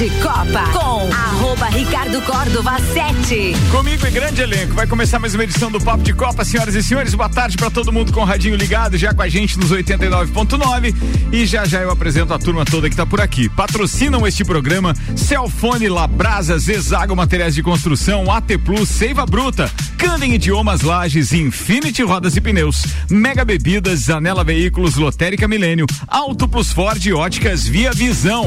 de Copa com arroba Ricardo Córdova 7. Comigo e grande elenco. Vai começar mais uma edição do Papo de Copa, senhoras e senhores. Boa tarde para todo mundo com o radinho ligado, já com a gente nos 89.9. E já já eu apresento a turma toda que tá por aqui. Patrocinam este programa Celfone, Labrasa, Zezago Materiais de Construção, AT Plus, Seiva Bruta, Candem Idiomas Lages, Infinity Rodas e Pneus, Mega Bebidas, Zanela Veículos, Lotérica Milênio, Auto Plus Ford Óticas Via Visão.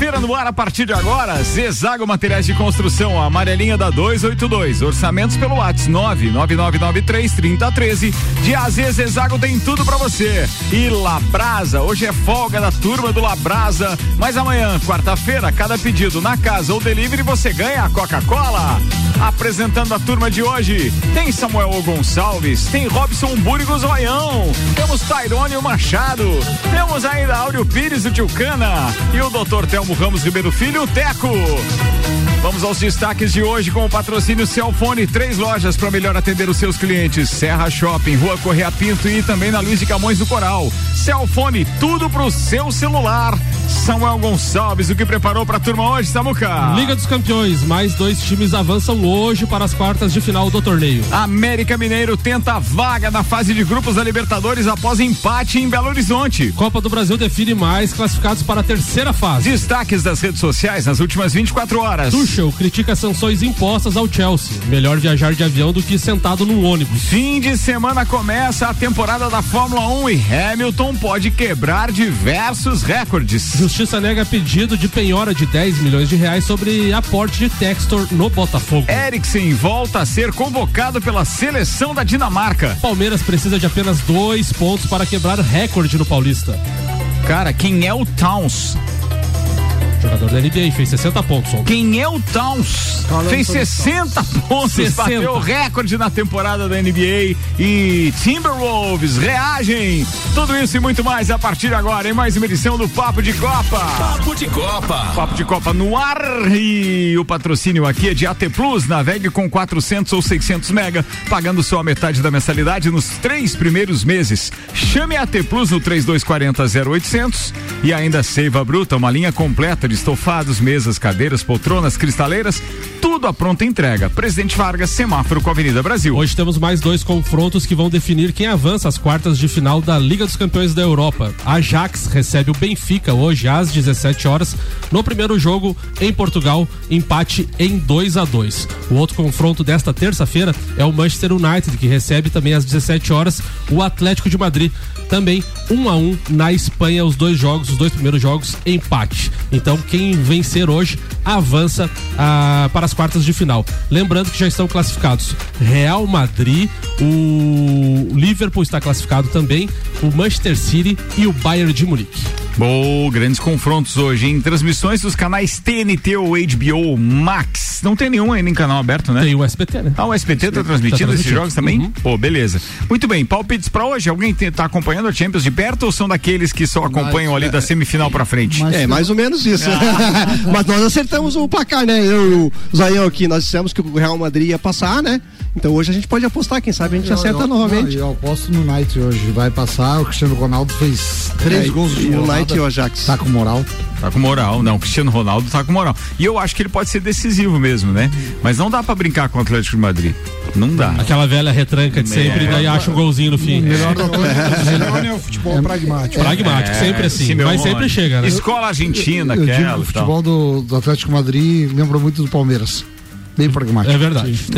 Terça-feira no ar a partir de agora. Zezago Materiais de Construção, a amarelinha da 282. Orçamentos pelo WhatsApp 99993 3013. De AZ Zezago tem tudo para você. E Labrasa, hoje é folga da turma do Labrasa, mas amanhã, quarta-feira, cada pedido na casa ou delivery você ganha a Coca-Cola. Apresentando a turma de hoje, tem Samuel Gonçalves, tem Robson Burgos Oião, temos Tairone Machado, temos ainda Áureo Pires do Tilcana e o doutor Telmo Ramos Ribeiro Filho, Teco. Vamos aos destaques de hoje com o patrocínio Celfone, três lojas para melhor atender os seus clientes. Serra Shopping, Rua Correia Pinto e também na Luiz de Camões do Coral. Celfone, tudo pro seu celular. Samuel Gonçalves, o que preparou para a turma hoje, Samuca? Liga dos Campeões, mais dois times avançam hoje para as quartas de final do torneio. América Mineiro tenta vaga na fase de grupos da Libertadores após empate em Belo Horizonte. Copa do Brasil define mais classificados para a terceira fase. Destaques das redes sociais nas últimas 24 horas. Tuchel critica sanções impostas ao Chelsea. Melhor viajar de avião do que sentado num ônibus. Fim de semana começa a temporada da Fórmula 1 e Hamilton pode quebrar diversos recordes. Justiça nega pedido de penhora de 10 milhões de reais sobre aporte de Textor no Botafogo. Eriksen volta a ser convocado pela seleção da Dinamarca. Palmeiras precisa de apenas dois pontos para quebrar recorde no Paulista. Cara, quem é o Towns? Jogador da NBA, fez 60 pontos ontem. Quem é o Towns? Fez 60 pontos, 60. bateu o recorde na temporada da NBA e Timberwolves reagem. Tudo isso e muito mais a partir de agora em mais uma edição do Papo de Copa. Papo de Copa. Papo de Copa no ar e o patrocínio aqui é de AT Plus. Navegue com 400 ou 600 mega, pagando só a metade da mensalidade nos três primeiros meses. Chame a AT Plus no 3240 0800 e ainda Seiva Bruta, uma linha completa estofados, mesas, cadeiras, poltronas, cristaleiras, tudo à pronta entrega. Presidente Vargas, semáforo com a Avenida Brasil. Hoje temos mais dois confrontos que vão definir quem avança às quartas de final da Liga dos Campeões da Europa. A Ajax recebe o Benfica hoje às 17 horas. No primeiro jogo em Portugal, empate em 2 a 2. O outro confronto desta terça-feira é o Manchester United que recebe também às 17 horas o Atlético de Madrid. Também 1 um a 1 um na Espanha os dois jogos, os dois primeiros jogos empate. Então quem vencer hoje avança ah, para as quartas de final. Lembrando que já estão classificados Real Madrid, o Liverpool está classificado também, o Manchester City e o Bayern de Munique. Bom, grandes confrontos hoje em transmissões dos canais TNT ou HBO Max. Não tem nenhum ainda em canal aberto, né? Tem o SBT, né? Ah, o SBT está transmitindo tá esses jogos também? Uhum. Pô, beleza. Muito bem, palpites para hoje. Alguém está acompanhando a Champions de perto ou são daqueles que só acompanham Mas, ali é, da semifinal para frente? é, mais ou menos isso. Ah. Mas nós acertamos o placar, né? Eu e o Zaião aqui, nós dissemos que o Real Madrid ia passar, né? Então hoje a gente pode apostar, quem sabe a gente eu, acerta eu, novamente. Não, eu aposto no Knight hoje, vai passar. O Cristiano Ronaldo fez três é, gols de Knight e o Ajax. Tá com moral. Tá com moral, não. O Cristiano Ronaldo tá com moral. E eu acho que ele pode ser decisivo mesmo, né? Mas não dá para brincar com o Atlético de Madrid. Não dá. Aquela velha retranca de sempre, é. daí acha um golzinho no fim. Melhor é o futebol é, pragmático. Pragmático, é, sempre assim. Mas sempre chega, né? Escola argentina, eu, eu aquela. o futebol do, do Atlético Madrid lembra muito do Palmeiras. Bem pragmático. É verdade. Isso.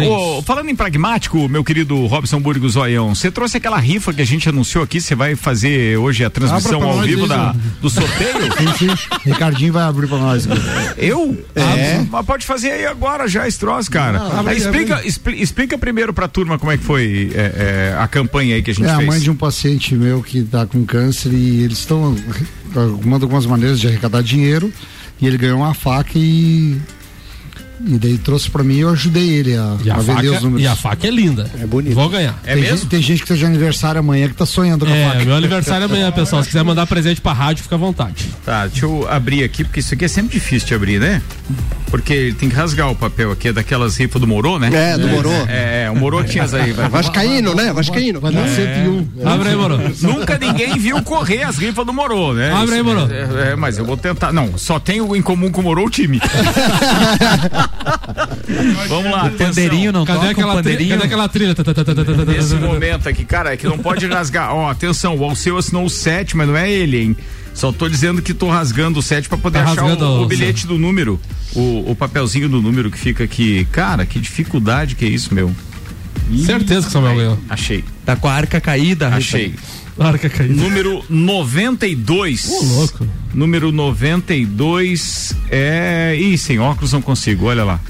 falando em pragmático, meu querido Robson Burgo Zoião, você trouxe aquela rifa que a gente anunciou aqui, você vai fazer hoje a transmissão ao vivo da, do sorteio? Sim, sim. Ricardinho vai abrir pra nós. cara. Eu? É. Ah, mas pode fazer aí agora já esse troço, cara. Não, Aí abre, explica, expli- explica primeiro pra turma como é que foi é, é, a campanha aí que a gente É a fez. mãe de um paciente meu que tá com câncer e eles estão arrumando algumas maneiras de arrecadar dinheiro e ele ganhou uma faca e e daí trouxe pra mim e eu ajudei ele a, a, a vender os números. e a faca é linda. É bonito. Vou ganhar. É tem, mesmo? Gente, tem gente que tá de aniversário amanhã que tá sonhando com a É, faca. meu aniversário é amanhã, pessoal. Se quiser mandar presente pra rádio, fica à vontade. Tá, deixa eu abrir aqui, porque isso aqui é sempre difícil de abrir, né? Porque tem que rasgar o papel aqui, é daquelas rifas do Morô, né? É, do Morô. É, é, o Morô tinha as aí. vai- Vascaíno, né? Vascaíno. Vai dar 101. Abre aí, moro. Nunca ninguém viu correr as rifas do Morô, né? Abre aí, Morô. É, é, mas eu vou tentar. Não, só tenho em comum com o Morô o time. Vamos lá. Pandeirinho não Cadê toca aquela, pandeirinho? cadê aquela trilha? Nesse momento aqui, cara, é que não pode rasgar. Ó, atenção, o Alceu assinou o 7, mas não é ele, hein? Só tô dizendo que tô rasgando o 7 pra poder Tá achar o, o bilhete do número. O, o papelzinho do número que fica aqui. Cara, que dificuldade que é isso, meu. Certeza que Samuel ganhou. Achei, Tá com a arca caída, Rita. Arca caída. Número 92. Ô, louco. Número 92 é. Ih, sem óculos não consigo, olha lá.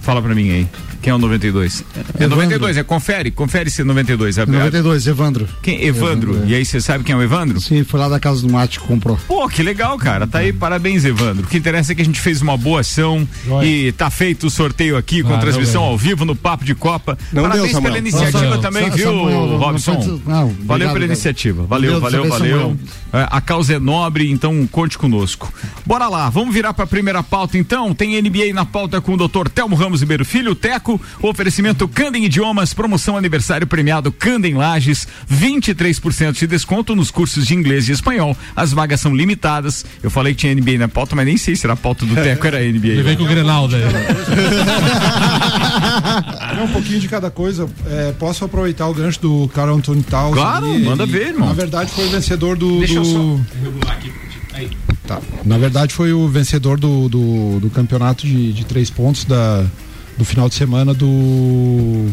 Fala pra mim aí. Quem é o 92? É Evandro. 92, é confere, confere se é 92. É, 92, Evandro. Quem? Evandro. Evandro, é. E aí você sabe quem é o Evandro? Sim, foi lá da casa do Mate que comprou. Pô, que legal, cara. Tá aí, parabéns, Evandro. O que interessa é que a gente fez uma boa ação Joia. e tá feito o sorteio aqui com Ah, transmissão não, ao vivo no Papo de Copa. Não parabéns deu, pela iniciativa Não, também, Sa- viu, Samuel, não Robson? não, valeu obrigado, pela cara. iniciativa. Valeu, valeu, valeu. É, A causa é nobre, então conte conosco. Bora lá, vamos virar pra primeira pauta então. Tem NBA na pauta com o Dr. Telmo Ramos Ribeiro Filho, Teco, oferecimento Candem Idiomas, promoção aniversário premiado Candem Lages, 23% de desconto nos cursos de inglês e espanhol. As vagas são limitadas. Eu falei que tinha NBA na pauta, mas nem sei se era a pauta do Teco, era NBA. Ele vem com o Grenaldo aí. É um pouquinho de cada coisa. É, posso aproveitar o gancho do Carl Anthony Towns? Claro, ali? manda Ele, ver, irmão. Na verdade, foi o vencedor do. Deixa eu do- só- Tá. Na verdade, foi o vencedor do, do, do campeonato de, de três pontos da, do final de semana do.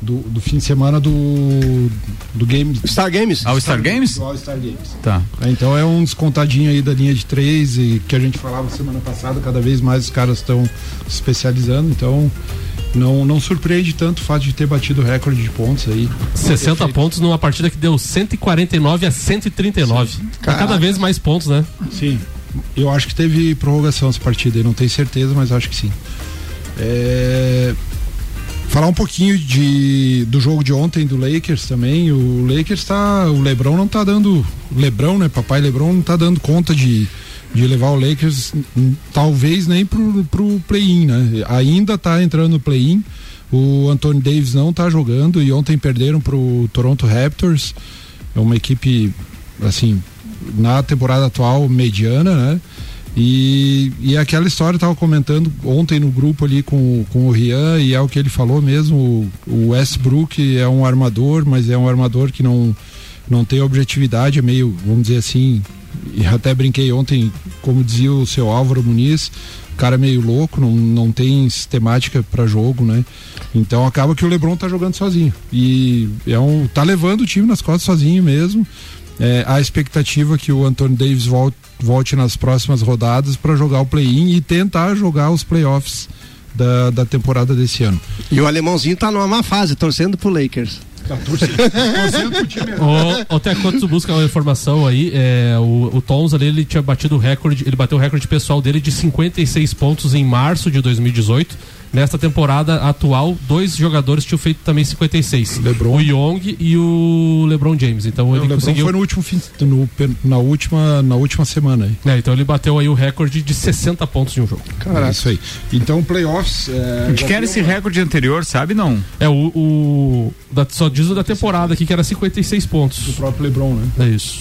Do, do fim de semana do. Do game. Star Games? All Star Games? Do All-Star Games. Tá. É, Então é um descontadinho aí da linha de três e que a gente falava semana passada, cada vez mais os caras estão se especializando, então não, não surpreende tanto o fato de ter batido o recorde de pontos aí. 60 pontos numa partida que deu 149 a 139. Tá cada vez mais pontos, né? Sim. Eu acho que teve prorrogação essa partida, eu não tenho certeza, mas acho que sim. É, Falar um pouquinho de, do jogo de ontem do Lakers também. O Lakers tá. O Lebron não tá dando. Lebron, né? Papai Lebron não tá dando conta de, de levar o Lakers, talvez nem pro, pro play-in, né? Ainda tá entrando no play-in. O Anthony Davis não tá jogando e ontem perderam pro Toronto Raptors. É uma equipe, assim, na temporada atual mediana, né? E, e aquela história eu tava comentando ontem no grupo ali com, com o Rian e é o que ele falou mesmo, o, o Westbrook é um armador, mas é um armador que não, não tem objetividade, é meio, vamos dizer assim, e até brinquei ontem, como dizia o seu Álvaro Muniz, cara é meio louco, não, não tem sistemática para jogo, né? Então acaba que o LeBron tá jogando sozinho. E é um tá levando o time nas costas sozinho mesmo. É, a expectativa que o Anthony Davis volte, volte nas próximas rodadas para jogar o play-in e tentar jogar os playoffs da, da temporada desse ano. E o alemãozinho tá numa má fase, torcendo pro Lakers. O, até quando tu busca uma informação aí, é, o, o Tons ali, ele tinha batido o recorde, ele bateu o recorde pessoal dele de 56 pontos em março de 2018. Nesta temporada atual, dois jogadores tinham feito também 56. LeBron. O Young e o LeBron James. Então o ele LeBron conseguiu. foi no último fim, no, na última na última semana aí. É, então ele bateu aí o recorde de 60 pontos de um jogo. É isso aí. Então playoffs. É, De que era esse recorde anterior, sabe não? É, o. o da- só diz o da temporada aqui que era 56 pontos. o próprio LeBron, né? É isso.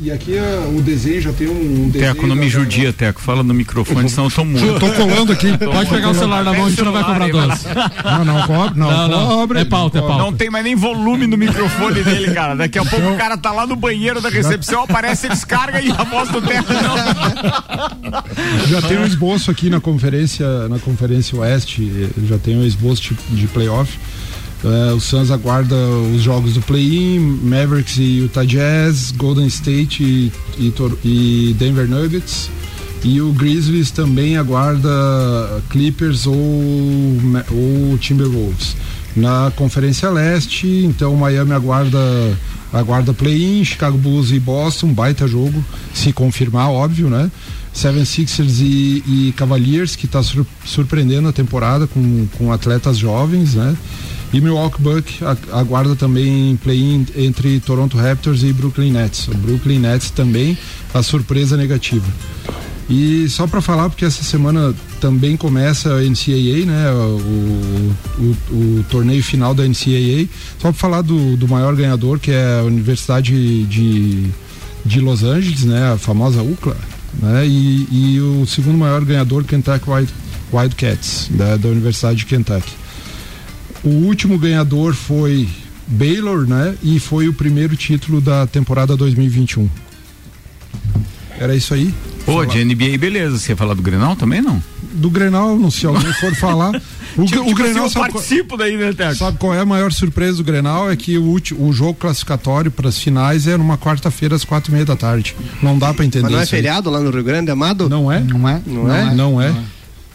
E, e aqui é, o desenho já tem um, um desenho. Teco, não me judia, Teco. Fala no microfone, senão eu tô Eu muito. tô colando aqui. Pode pegar o celular na mão, a gente não vai cobrar doce. Não, não, cobre, não, Não, não. cobre. É pauta, é pauta. Não tem mais nem volume no microfone dele, cara. Daqui a pouco o cara tá lá no banheiro da recepção, aparece, descarga e a voz do Teco não. Já tem um esboço aqui na conferência, na conferência Oeste, já tem um esboço de, de playoff. Eh, o Suns aguarda os jogos do play-in, Mavericks e Utah Jazz, Golden State e, e e Denver Nuggets. E o Grizzlies também aguarda Clippers ou, ou Timberwolves. Na Conferência Leste, então Miami aguarda aguarda play-in, Chicago Bulls e Boston, baita jogo, se confirmar, óbvio, né? Seven Sixers e, e Cavaliers, que está surpreendendo a temporada com, com atletas jovens, né? E Milwaukee Bucks a- aguarda também play-in entre Toronto Raptors e Brooklyn Nets. O Brooklyn Nets também a surpresa negativa. E só para falar, porque essa semana também começa a NCAA, né? O, o, o torneio final da NCAA. Só para falar do, do maior ganhador, que é a Universidade de, de Los Angeles, né? A famosa UCLA, né? E, e o segundo maior ganhador, Kentucky Wild, Wildcats, da, da Universidade de Kentucky. O último ganhador foi Baylor, né? E foi o primeiro título da temporada 2021. Era isso aí. Pô, de NBA, beleza. Você ia falar do Grenal também, não? do Grenal, não se alguém for falar. O, Tipo, o tipo Grenal assim, eu sabe, qual- participo daí, né, Teco? sabe qual é a maior surpresa do Grenal? É que o, ulti- o jogo classificatório para as finais é numa quarta-feira às quatro e meia da tarde. Não dá para entender Mas não é isso aí. feriado lá no Rio Grande, Amado? Não é? Não é? Não é? Não é.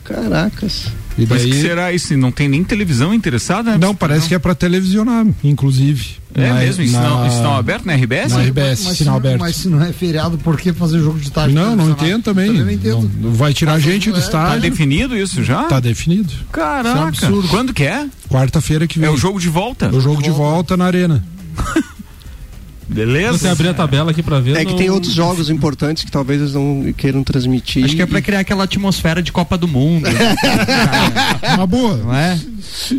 Caracas. E Mas que daí, será isso? Não tem nem televisão interessada? né? não, parece que é para televisionar, inclusive. É Na- mesmo? Isso na- não, isso não é aberto na RBS? Na RBS, Mas, sinal se, aberto. mas se não é feriado, por que fazer jogo de tarde? Não, não entendo também. Também não entendo. Não- vai tirar gente do é, Tá estádio. definido isso já? Tá definido. Caraca. Isso é um absurdo. Quando que é? Quarta-feira que vem. É o jogo de volta. O jogo de volta na arena. Beleza? Você abrir a tabela aqui pra ver. É que não- tem outros jogos importantes que talvez eles não queiram transmitir. Acho que é pra criar aquela atmosfera de Copa do Mundo, Uma boa. não é?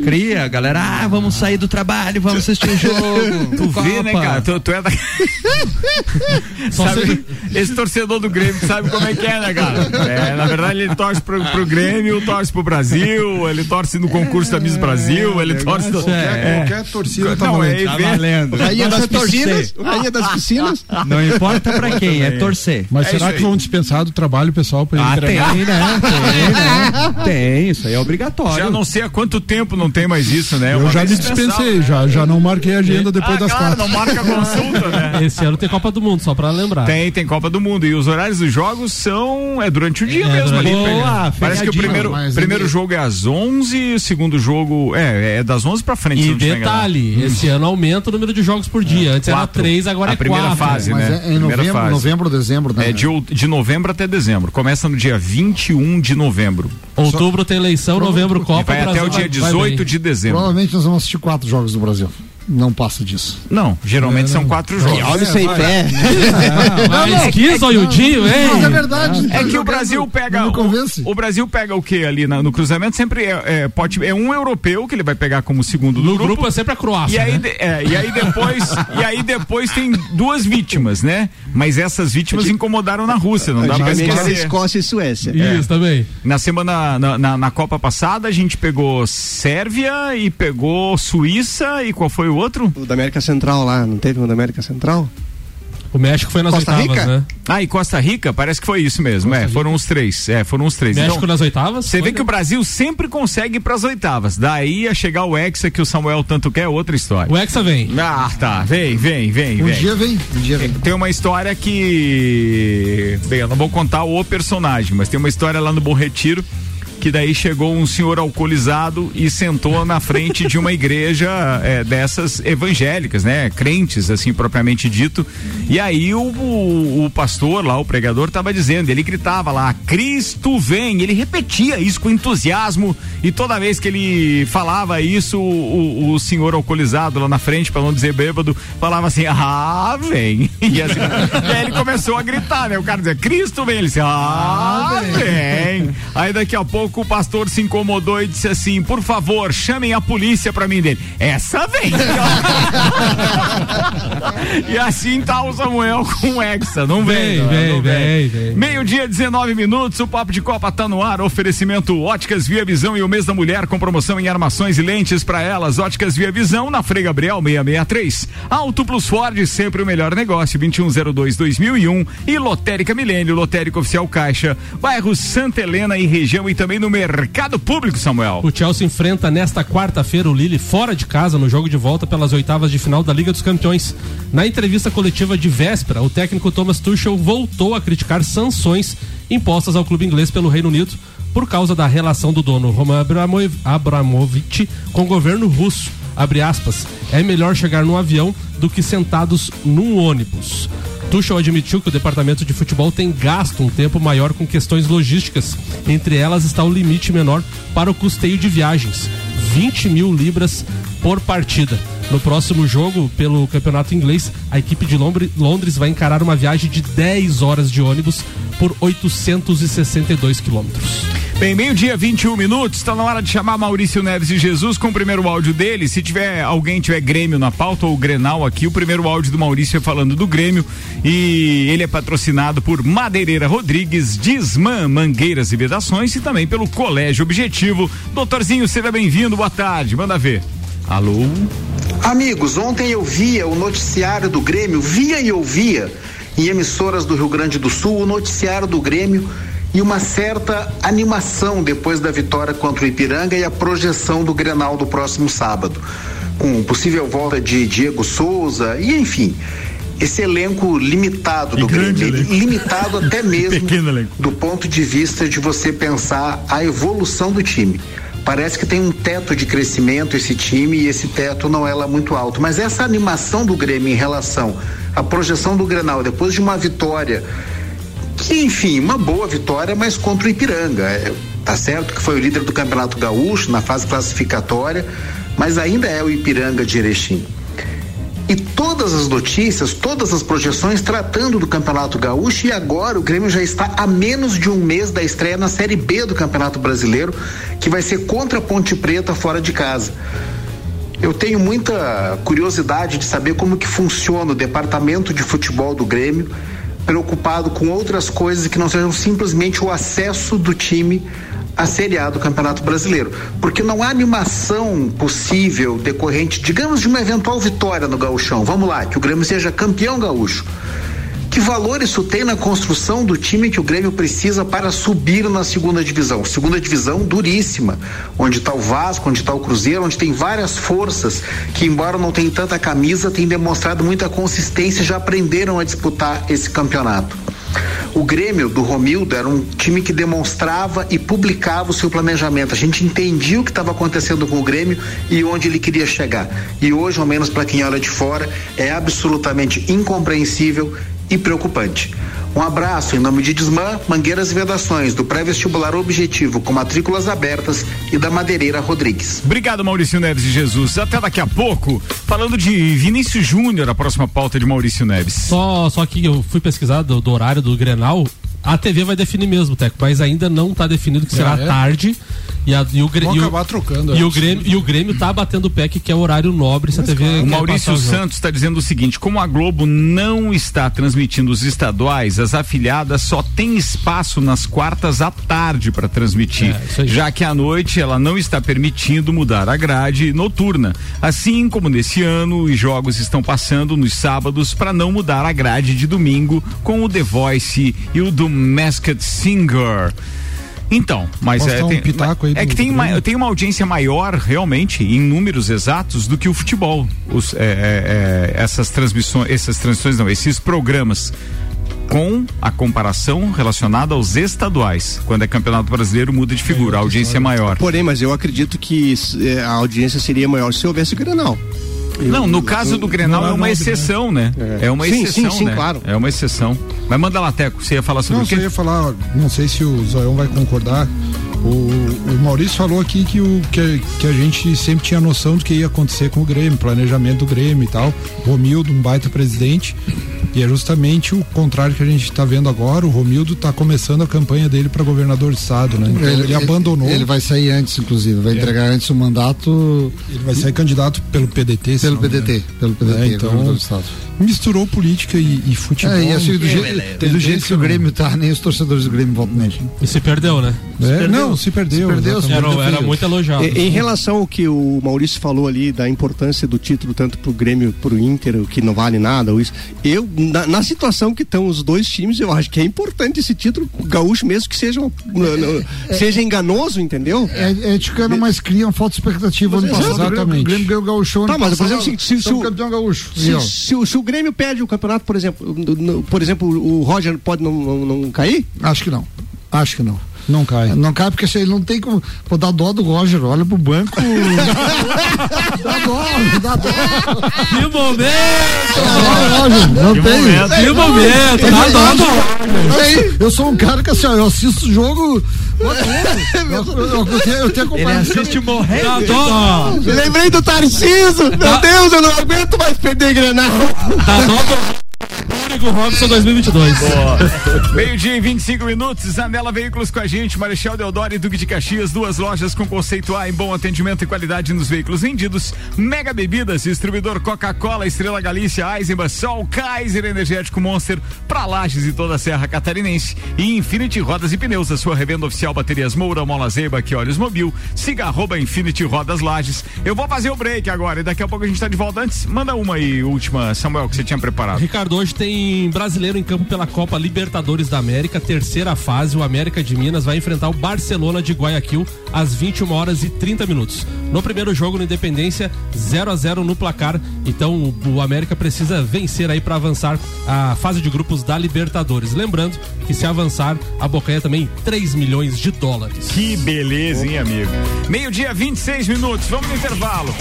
Cria, galera, ah, vamos sair do trabalho, vamos assistir o jogo. Tu vê, né, cara? Tu, tu é da... Sabe, Esse torcedor do Grêmio sabe como é que é, né, cara? É, na verdade, ele torce pro, pro Grêmio, torce pro Brasil, ele torce no concurso da Miss Brasil, ele torce. No... Qualquer, qualquer torcida tá Não, valendo. é Tá evento. valendo. Rainha das Basta torcer. piscinas? Rainha das piscinas? Não importa pra quem, é torcer. Mas É será que aí. vão dispensar do trabalho pessoal para Ah, ele tem, treinar? né? Tem, né? Tem, isso aí é obrigatório. Já não sei há quanto tempo não tem mais isso, né? Eu Uma já me dispensei, né? já, já não marquei a agenda depois Ah, das claro, quatro. não marca consulta, né? Esse ano tem Copa do Mundo, só pra lembrar. Tem, tem Copa do Mundo. E os horários dos jogos são. É durante o dia É, mesmo ali. Boa, Parece que o primeiro, mas primeiro jogo é às 11, o segundo jogo. É, é das 11 pra frente. E detalhe, esse ano aumenta o número de jogos por dia. Antes era Quatro. Três, agora A é primeira quatro. fase, Mas né? é em Primeira novembro, fase. novembro, dezembro, né? É de, de novembro até dezembro. Começa no dia 21 de novembro. Outubro tem eleição, novembro E Copa. vai o até o dia vai- vai 18 bem. de dezembro. Provavelmente nós vamos assistir quatro jogos do Brasil. Não passa disso. Não, geralmente são quatro jogos. Homem sem fé. Mas que zoiudinho, hein? Mas é verdade. É que o Brasil pega. Não me o, convence. o Brasil pega o que ali na- no cruzamento? Sempre é, é, pode, é um europeu que ele vai pegar como segundo do No grupo. grupo é sempre a Croácia. E aí, né? é, e aí depois, e aí depois tem duas vítimas, né? Mas essas vítimas incomodaram na Rússia, não dá pra esquecer. Escócia e Suécia. Isso também. Na semana, na, na, na Copa passada, a gente pegou Sérvia e pegou Suíça e qual foi o outro? O da América Central lá, não teve um da América Central? O México foi nas Costa oitavas, Rica? né? Ah, e Costa Rica, parece que foi isso mesmo. é, foram os três. É, foram os três. México Então, nas oitavas? Você vê que o Brasil sempre consegue ir pras oitavas. Daí a chegar o Hexa que o Samuel tanto quer, é outra história. O Hexa vem. Ah, tá. Vem, vem, vem, Um vem. dia vem, um dia vem. Tem uma história que. Bem, eu não vou contar o personagem, mas tem uma história lá no Bom Retiro. Que daí chegou um senhor alcoolizado e sentou na frente de uma igreja é, dessas evangélicas, né? Crentes, assim, propriamente dito. E aí o, o, o pastor lá, o pregador, estava dizendo, ele gritava lá, Cristo vem. Ele repetia isso com entusiasmo. E toda vez que ele falava isso, o, o, senhor alcoolizado lá na frente, para não dizer bêbado, falava assim, ah, vem. E, assim, e aí ele começou a gritar, né? O cara dizia, Cristo vem. Ele dizia, ah, vem. Aí daqui a pouco pouco o pastor se incomodou e disse assim: por favor, chamem a polícia pra mim dele. Essa vem! e assim tá o Samuel com o Hexa. Não vem, Vem, não, vem, não vem, vem. Meio-dia, 19 minutos, o Papo de Copa tá no ar. Oferecimento Óticas Via Visão e o mês da mulher com promoção em armações e lentes para elas. Óticas Via Visão na Frei Gabriel 663. Auto Plus Ford, sempre o melhor negócio, 2102-2001. E Lotérica Milênio, Lotérica Oficial Caixa, bairro Santa Helena e região e também no Mercado Público, Samuel. O Chelsea enfrenta nesta quarta-feira o Lille fora de casa no jogo de volta pelas oitavas de final da Liga dos Campeões. Na entrevista coletiva de véspera, o técnico Thomas Tuchel voltou a criticar sanções impostas ao clube inglês pelo Reino Unido por causa da relação do dono Roman Abramo- Abramovich com o governo russo. Aspas, é melhor chegar num avião do que sentados num ônibus. Tuchel admitiu que o departamento de futebol tem gasto um tempo maior com questões logísticas. Entre elas está o limite menor para o custeio de viagens, 20 mil libras por partida. No próximo jogo, pelo campeonato inglês, a equipe de Londres vai encarar uma viagem de 10 horas de ônibus por 862 quilômetros. Bem, meio-dia, 21 minutos. Está na hora de chamar Maurício Neves e Jesus com o primeiro áudio dele. Se tiver alguém tiver Grêmio na pauta ou Grenal aqui, o primeiro áudio do Maurício é falando do Grêmio. E ele é patrocinado por Madeireira Rodrigues, Disman Mangueiras e Vedações e também pelo Colégio Objetivo. Doutorzinho, seja bem-vindo. Boa tarde. Manda ver. Alô? Amigos, ontem eu via o noticiário do Grêmio, via e ouvia em emissoras do Rio Grande do Sul o noticiário do Grêmio e uma certa animação depois da vitória contra o Ipiranga e a projeção do Grenal do próximo sábado, com possível volta de Diego Souza e enfim, esse elenco limitado do grande Grêmio, elenco. limitado até mesmo do ponto de vista de você pensar a evolução do time. Parece que tem um teto de crescimento esse time e esse teto não é lá muito alto. Mas essa animação do Grêmio em relação à projeção do Grenal, depois de uma vitória, que enfim, uma boa vitória, mas contra o Ipiranga. É, tá certo que foi o líder do Campeonato Gaúcho na fase classificatória, mas ainda é o Ipiranga de Erechim. E todas as notícias, todas as projeções tratando do Campeonato Gaúcho e agora o Grêmio já está a menos de um mês da estreia na Série B do Campeonato Brasileiro, que vai ser contra a Ponte Preta fora de casa. Eu tenho muita curiosidade de saber como que funciona o departamento de futebol do Grêmio, preocupado com outras coisas que não sejam simplesmente o acesso do time à Série A do Campeonato Brasileiro. Porque não há animação possível decorrente, digamos, de uma eventual vitória no Gauchão. Vamos lá, que o Grêmio seja campeão gaúcho. Que valor isso tem na construção do time que o Grêmio precisa para subir na segunda divisão? Segunda divisão duríssima, onde está o Vasco, onde está o Cruzeiro, onde tem várias forças que, embora não tenham tanta camisa, têm demonstrado muita consistência e já aprenderam a disputar esse campeonato. O Grêmio do Romildo era um time que demonstrava e publicava o seu planejamento. A gente entendia o que estava acontecendo com o Grêmio e onde ele queria chegar. E hoje, ao menos para quem olha de fora, é absolutamente incompreensível e preocupante. Um abraço em nome de Desmã, Mangueiras e Vedações, do pré-vestibular Objetivo, com matrículas abertas e da Madeireira Rodrigues. Obrigado, Maurício Neves e Jesus. Até daqui a pouco, falando de Vinícius Júnior, a próxima pauta de Maurício Neves. Só, só que eu fui pesquisar do, do horário do Grenal. A TV vai definir mesmo, Teco, mas ainda não está definido que será é? tarde. E, a, e o, Grê- Vão e o- acabar trocando, E é o, Grêmio, e o Grêmio tá batendo o pé que quer horário nobre se a TV. O quer Maurício passar o jogo. Santos está dizendo o seguinte: como a Globo não está transmitindo os estaduais, as afiliadas só têm espaço nas quartas à tarde para transmitir, É, já que à noite ela não está permitindo mudar a grade noturna. Assim como nesse ano, os jogos estão passando nos sábados para não mudar a grade de domingo com o The Voice e o do Masked Singer. Então, mas Posso é, um tem, pitaco aí é do- que tem, do ma- Grêmio? tem uma audiência maior realmente em números exatos do que o futebol. Os, é, é, é, essas transmissões, essas transmissões não, esses programas com a comparação relacionada aos estaduais. Quando é campeonato brasileiro muda de figura, a audiência é maior. Porém, mas eu acredito que eh, a audiência seria maior se houvesse Não, no caso do Grenal não é é uma exceção, né? É, uma Sim, exceção, sim, sim, né? claro. É uma exceção. Mas manda lá, Teco, você ia falar sobre Não, o quê? só ia falar, não sei se o Zoião vai concordar. O, o Maurício falou aqui que, o, que, que a gente sempre tinha noção do que ia acontecer com o Grêmio, planejamento do Grêmio e tal. Romildo, um baita presidente. E é justamente o contrário que a gente está vendo agora. O Romildo está começando a campanha dele para governador de estado, né? Então ele, abandonou. Ele vai sair antes, inclusive, vai É. entregar antes o mandato Ele vai sair candidato pelo PDT. se pelo. PDT, pelo PDT, É, então, governador do estado. misturou política e, e futebol. É, e assim, do, É, jeito, e do jeito que o Grêmio tá, nem os torcedores do Grêmio votam nele. E se perdeu, né? É, não, se perdeu. Se perdeu, se exatamente. Era, perdeu era muito elogiado. Em, em relação ao que o Maurício falou ali da importância do título tanto pro Grêmio pro Inter, o que não vale nada, ou isso. Eu, na, na situação que estão os dois times, eu acho que é importante esse título gaúcho, mesmo que seja, no- no- seja enganoso, entendeu? É, é ticano, mas cria uma falta de expectativa ano Exato, passado. O Grêmio- exatamente. O Grêmio ganhou o gaúcho Tá, mas, por exemplo, se- se- se o- campeão gaúcho. Se, E, o- se o Grêmio perde o campeonato, por exemplo, no- no- por exemplo, o Roger pode não, não, não cair? Acho que não. Acho que não. Não cai. Não cai porque assim, ele não tem como. Pô, dá dó do Roger, olha pro banco. dá dó, dá dó. Que momento! Dá, Roger, não tem. Que momento! Dá dó, dó. Eu, eu sou um cara que assim, ó, eu assisto o jogo. Eu, tenho, tenho Ele acompanhado. assiste morrendo. Dá dó! Lembrei do Tarciso! Meu Deus, eu não aguento mais perder Granal! Dá dó Único Robson 2022. Meio-dia e 25 minutos, Zanela Veículos com a gente, Marechal Deodoro e Duque de Caxias, duas lojas com conceito A em bom atendimento e qualidade nos veículos vendidos. Mega Bebidas, distribuidor Coca-Cola, Estrela Galícia, Eisenbach, Sol, Kaiser Energético Monster, pra Lages e toda a Serra Catarinense. E Infinity Rodas e Pneus, a sua revenda oficial Baterias Moura, Mola Zeiba, que Olhos Mobil. Siga arroba Infinity Rodas Lages. Eu vou fazer o break agora e daqui a pouco a gente tá de volta. Antes, manda uma aí, última, Samuel, que você tinha preparado. Ricardo, hoje tem brasileiro em campo pela Copa Libertadores da América, terceira fase. O América de Minas vai enfrentar o Barcelona de Guayaquil às 21 horas e 30 minutos. No primeiro jogo no Independência, 0 a 0 no placar. Então o- América precisa vencer aí para avançar a fase de grupos da Libertadores. Lembrando que se avançar, a Bocanha também 3 milhões de dólares. Que beleza, hein, amigo? Meio-dia, 26 minutos. Vamos no intervalo.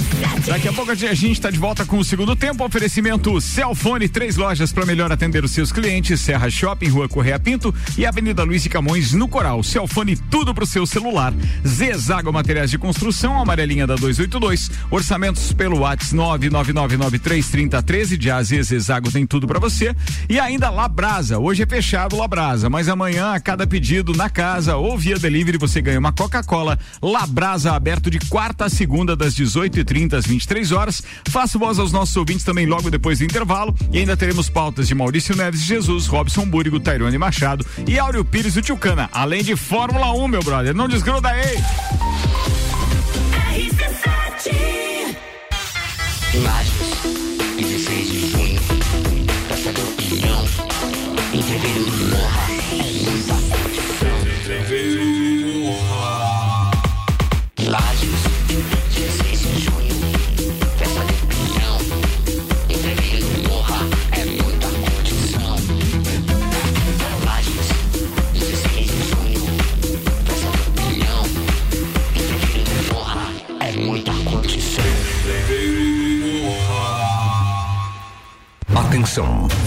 Daqui a pouco a gente está de volta com o segundo tempo. Oferecimento Celfone, três lojas para melhor atender os seus clientes: Serra Shopping, Rua Correia Pinto e Avenida Luiz de Camões, no Coral. Celfone, tudo pro seu celular. Zezago Materiais de Construção, amarelinha da 282. Orçamentos pelo WhatsApp 999933013. De AZ Zezago tem tudo para você. E ainda Labrasa. Hoje é fechado Labrasa, mas amanhã, a cada pedido na casa ou via delivery, você ganha uma Coca-Cola. Labrasa aberto de quarta a segunda, das 18h30 às 23 horas. Faço voz aos nossos ouvintes também logo depois do intervalo. E ainda teremos pautas de Maurício Neves Jesus, Robson Búrigo, Tairone Machado e Áureo Pires do Tchucana. Além de Fórmula 1, meu brother. Não desgruda aí! Imagens, 16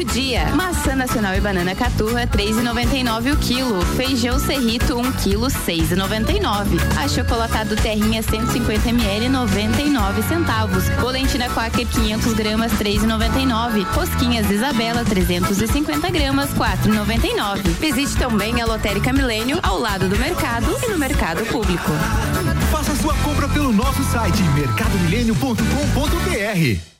do dia. Maçã nacional e banana caturra, 3,99 o quilo. Feijão serrito, 1 quilo, 6,99. Achocolatado terrinha, 150 ml, 99 centavos. Polentina quaker, 500 gramas, 3,99. Rosquinhas Isabela, 350 gramas, 4,99. Visite também a Lotérica Milênio, ao lado do mercado e no mercado público. Faça sua compra pelo nosso site mercadomilênio.com.br.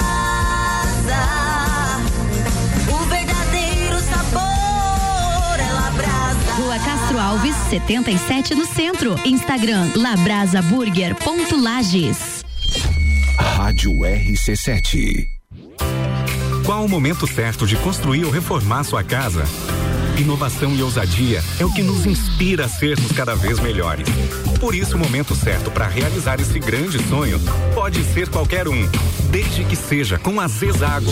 Rua. Castro Alves, 77 no centro. Instagram labrasaburger.lages. Rádio RC7. Qual o momento certo de construir ou reformar sua casa? Inovação e ousadia é o que nos inspira a sermos cada vez melhores. Por isso, o momento certo para realizar esse grande sonho pode ser qualquer um, desde que seja com a Zezago.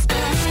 Yeah.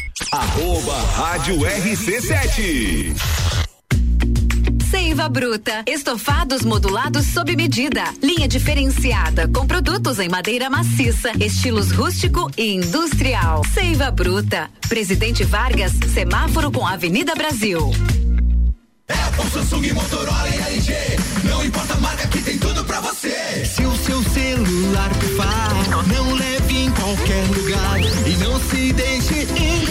Arroba Rádio RC7. Seiva Bruta. Estofados modulados sob medida. Linha diferenciada com produtos em madeira maciça, estilos rústico e industrial. Seiva Bruta. Presidente Vargas, semáforo com Avenida Brasil. Apple, Samsung, Motorola e LG. Não importa a marca que tem tudo pra você. Se o seu celular pifar, não leve em qualquer lugar e não se deixe enganar.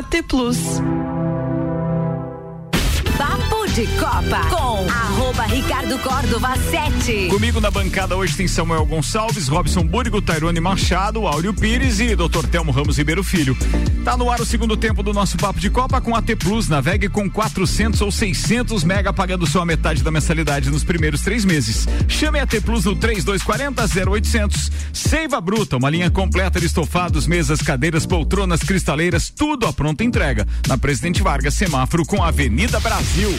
AT Plus. De Copa com arroba Ricardo Córdova 7. Comigo na bancada hoje tem Samuel Gonçalves, Robson Búrigo, Tairone Machado, Áureo Pires e Dr. Telmo Ramos Ribeiro Filho. Tá no ar o segundo tempo do nosso Papo de Copa com a T Plus. Navegue com 400 ou 600 mega pagando só a metade da mensalidade nos primeiros três meses. Chame a T Plus no 3240 0800. Seiva Bruta, uma linha completa de estofados, mesas, cadeiras, poltronas, cristaleiras, tudo à pronta entrega. Na Presidente Vargas, semáforo com a Avenida Brasil.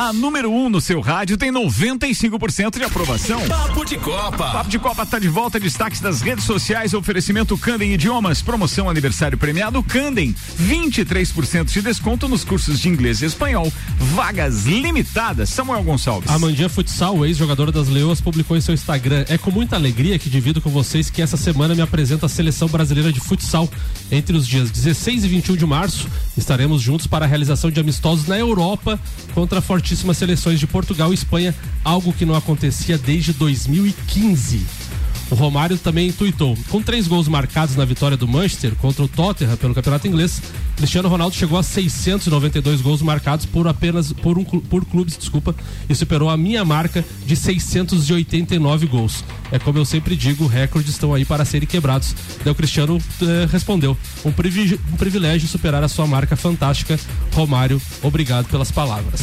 A número 1 um no seu rádio tem 95% de aprovação. Papo de Copa. Papo de Copa tá de volta. Destaques das redes sociais. Oferecimento Candem Idiomas. Promoção aniversário premiado Candem. 23% de desconto nos cursos de inglês e espanhol. Vagas limitadas. Samuel Gonçalves. A Mandinha Futsal, ex-jogadora das Leoas, publicou em seu Instagram. É com muita alegria que divido com vocês que essa semana me apresenta a seleção brasileira de futsal. Entre os dias 16 e 21 de março, estaremos juntos para a realização de amistosos na Europa contra a Forte fortíssimas seleções de Portugal e Espanha, algo que não acontecia desde 2015. O Romário também tuitou. Com três gols marcados na vitória do Manchester contra o Tottenham pelo Campeonato Inglês, Cristiano Ronaldo chegou a 692 gols marcados por apenas por um por clubes, desculpa, e superou a minha marca de 689 gols. É como eu sempre digo, recordes estão aí para serem quebrados. Daí o Cristiano eh, respondeu: um, privi- um privilégio superar a sua marca fantástica. Romário, obrigado pelas palavras.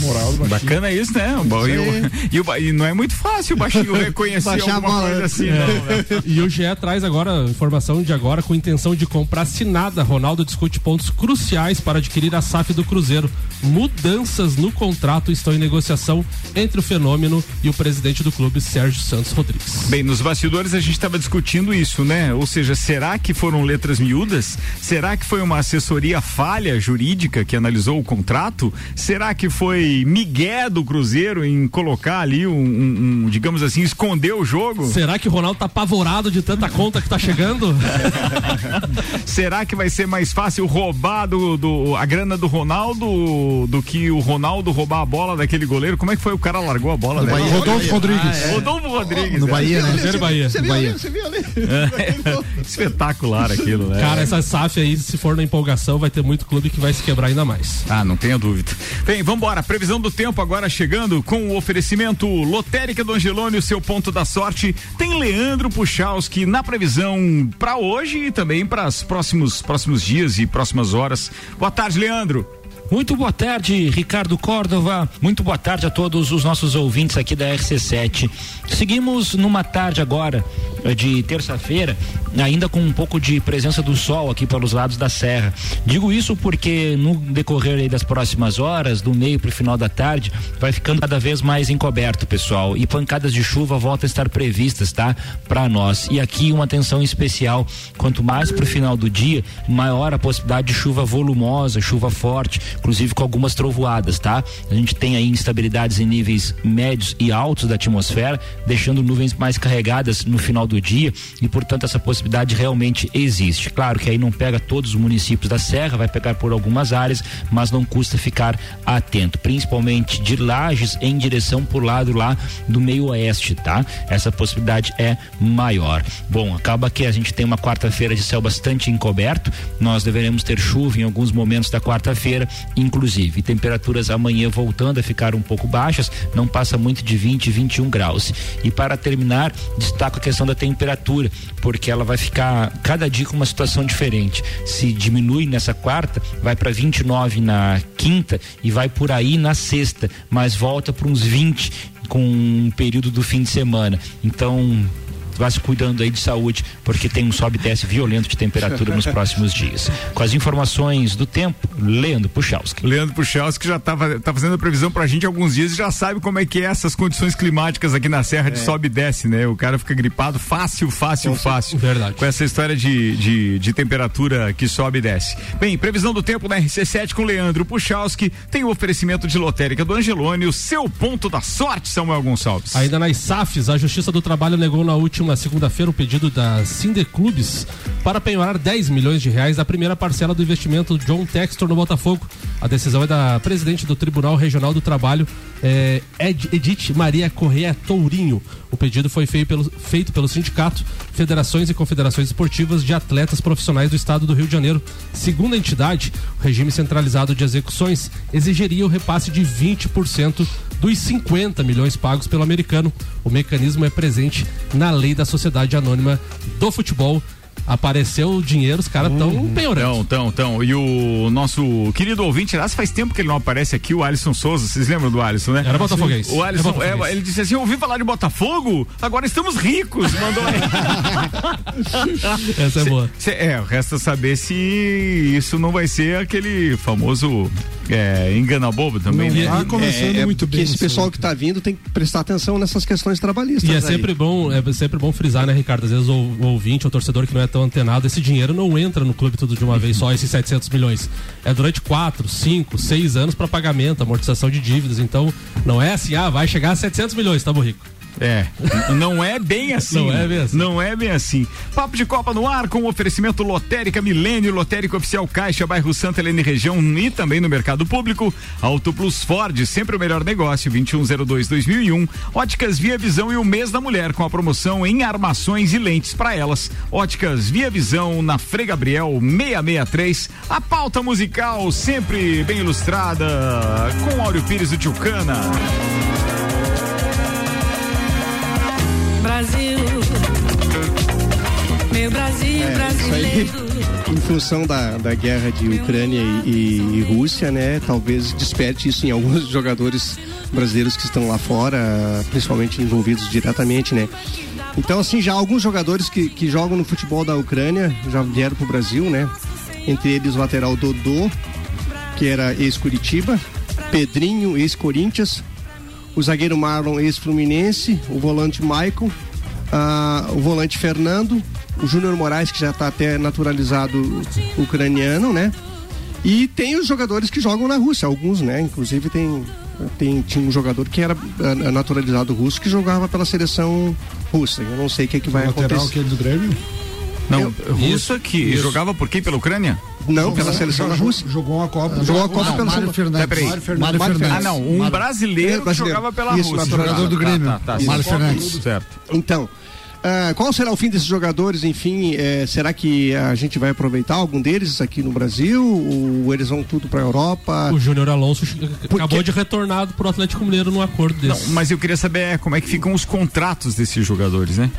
Bacana isso, né? O ba- E, o- e o e não é muito fácil o baixinho reconhecer alguma bola, coisa né? assim, É. não, né? E o GE traz agora informação de agora com intenção de compra assinada. Ronaldo discute pontos cruciais para adquirir a SAF do Cruzeiro. Mudanças no contrato estão em negociação entre o fenômeno e o presidente do clube, Sérgio Santos Rodrigues. Bem, nos bastidores a gente estava discutindo isso, né? Ou seja, será que foram letras miúdas? Será que foi uma assessoria falha jurídica que analisou o contrato? Será que foi migué do Cruzeiro em colocar ali um, um- um, digamos assim, esconder o jogo? Será que o Ronaldo tá apavorado de tanta conta que tá chegando? Será que vai ser mais fácil roubar do, do- a grana do Ronaldo do que o Ronaldo roubar a bola daquele goleiro? Como é que foi? O cara largou a bola, No né? Bahia. Rodolfo Rodrigues. Ah, é. Rodolfo Rodrigues. No é. Bahia, né? E Bahia. Você viu Bahia. ali? Você viu ali? É, Espetacular aquilo, né? Cara, essa SAF aí, se for na empolgação, vai ter muito clube que vai se quebrar ainda mais. Ah, não tenha dúvida. Bem, vambora. Previsão do tempo agora chegando com o oferecimento Lotérica do Angelone, o seu ponto da sorte. Tem Leandro Puchalski na previsão para hoje e também para os próximos, próximos dias e próximas horas. Boa tarde, Leandro. Muito boa tarde, Ricardo Córdova. Muito boa tarde a todos os nossos ouvintes aqui da RC7. Seguimos numa tarde agora eh, de terça-feira, ainda com um pouco de presença do sol aqui pelos lados da serra. Digo isso porque no decorrer das próximas horas, do meio para o final da tarde, vai ficando cada vez mais encoberto, pessoal. E pancadas de chuva voltam a estar previstas, tá? Para nós. E aqui uma atenção especial, quanto mais para o final do dia, maior a possibilidade de chuva volumosa, chuva forte, inclusive com algumas trovoadas, tá? A gente tem aí instabilidades em níveis médios e altos da atmosfera, deixando nuvens mais carregadas no final do dia e, portanto, essa possibilidade realmente existe. Claro que aí não pega todos os municípios da Serra, vai pegar por algumas áreas, mas não custa ficar atento, principalmente de Lages em direção por lado lá do meio oeste, tá? Essa possibilidade é maior. Bom, acaba que a gente tem uma quarta-feira de céu bastante encoberto, nós deveremos ter chuva em alguns momentos da quarta-feira, inclusive. Temperaturas amanhã voltando a ficar um pouco baixas, não passa muito de 20, 21 graus. E para terminar, destaco a questão da temperatura, porque ela vai ficar cada dia com uma situação diferente. Se diminui nessa quarta, vai para 29 na quinta e vai por aí na sexta, mas volta para uns 20 com um período do fim de semana. Então, vá se cuidando aí de saúde, porque tem um sobe e desce violento de temperatura nos próximos dias. Com as informações do tempo, Leandro Puchalski. Leandro Puchalski já tava, tá fazendo a previsão pra gente há alguns dias e já sabe como é que é essas condições climáticas aqui na Serra de É. sobe e desce, né? O cara fica gripado fácil, fácil, fácil. Verdade. Com essa história de, de, de temperatura que sobe e desce. Bem, previsão do tempo na RC7 com Leandro Puchalski. Tem o oferecimento de lotérica do Angelone, o seu ponto da sorte, Samuel Gonçalves. Ainda nas SAFs, a Justiça do Trabalho negou na última segunda-feira o pedido da Clubes para penhorar 10 milhões de reais da primeira parcela do investimento John Textor no Botafogo. A decisão é da presidente do Tribunal Regional do Trabalho, eh, Ed- Edith Maria Correia Tourinho. O pedido foi pelo, feito pelo sindicato, federações e confederações esportivas de atletas profissionais do estado do Rio de Janeiro. Segundo a entidade, o regime centralizado de execuções exigiria o repasse de 20% dos 50 milhões pagos pelo americano. O mecanismo é presente na lei da Sociedade Anônima do Futebol. Apareceu o dinheiro, os caras estão penhorando. Então, então, então. E o nosso querido ouvinte, aliás, faz tempo que ele não aparece aqui, o Alisson Souza. Vocês lembram do Alisson, né? Era botafoguense. O Alisson, é, ele disse assim: ouvi falar de Botafogo, agora estamos ricos. Mandou Essa é boa. Cê- é, resta saber se isso não vai ser aquele famoso é, engana bobo também, né? é, é porque esse pessoal que tá vindo tem que prestar atenção nessas questões trabalhistas. E é aí. sempre bom, é sempre bom frisar, né, Ricardo? Às vezes o, o ouvinte, o torcedor que não é tão antenado, esse dinheiro não entra no clube tudo de uma vez só, esses 700 milhões. É durante 4, 5, 6 anos para pagamento, amortização de dívidas. Então, não é assim, ah, vai chegar a 700 milhões, tamo rico. É, não é bem assim. Não é bem assim. Não é bem assim. Papo de Copa no ar com oferecimento Lotérica Milênio, Lotérica Oficial Caixa, bairro Santa Helena e região e também no mercado público. Auto Plus Ford, sempre o melhor negócio, 2102-2001. Óticas Via Visão e o mês da mulher com a promoção em armações e lentes para elas. Óticas Via Visão na Frei Gabriel 663. A pauta musical sempre bem ilustrada com Áureo Pires do Tchucana. Brasil, meu Brasil É, aí, brasileiro. em função da, da guerra de Ucrânia e, e- Rússia, né? Talvez desperte isso em alguns jogadores brasileiros que estão lá fora, principalmente envolvidos diretamente, né? Então, assim, já alguns jogadores que, que jogam no futebol da Ucrânia já vieram pro Brasil, né? Entre eles o lateral Dodô, que era ex-Curitiba, Pedrinho, ex-Corinthians, o zagueiro Marlon, ex-Fluminense, o volante Maicon, ah, o volante Fernando, o Júnior Moraes, que já está até naturalizado ucraniano, né? E tem os jogadores que jogam na Rússia, alguns, né? Inclusive tem, tem tinha um jogador que era ah, naturalizado russo que jogava pela seleção russa. Eu não sei o que, que vai lateral acontecer. aquele do Grêmio? Não, russo aqui. Jogava por quem? Pela Ucrânia? Não, pela seleção da Rússia. Jogou uma Copa. Jogou a Copa pela Mário Fernandes. Peraí. Mário Fernandes. Mário Fernandes. Ah, não. Um brasileiro, brasileiro. que jogava pela Isso, Rússia. naturalizado. Jogador do Grêmio. Tá, tá, tá. Mário Isso. Fernandes. Certo. Então, ah, qual será o fim desses jogadores? Enfim, eh, será que a gente vai aproveitar algum deles aqui no Brasil? Ou eles vão tudo para a Europa? O Júnior Alonso acabou de retornar pro Atlético Mineiro num acordo Não, desse. mas eu queria saber é, como é que ficam os contratos desses jogadores, né?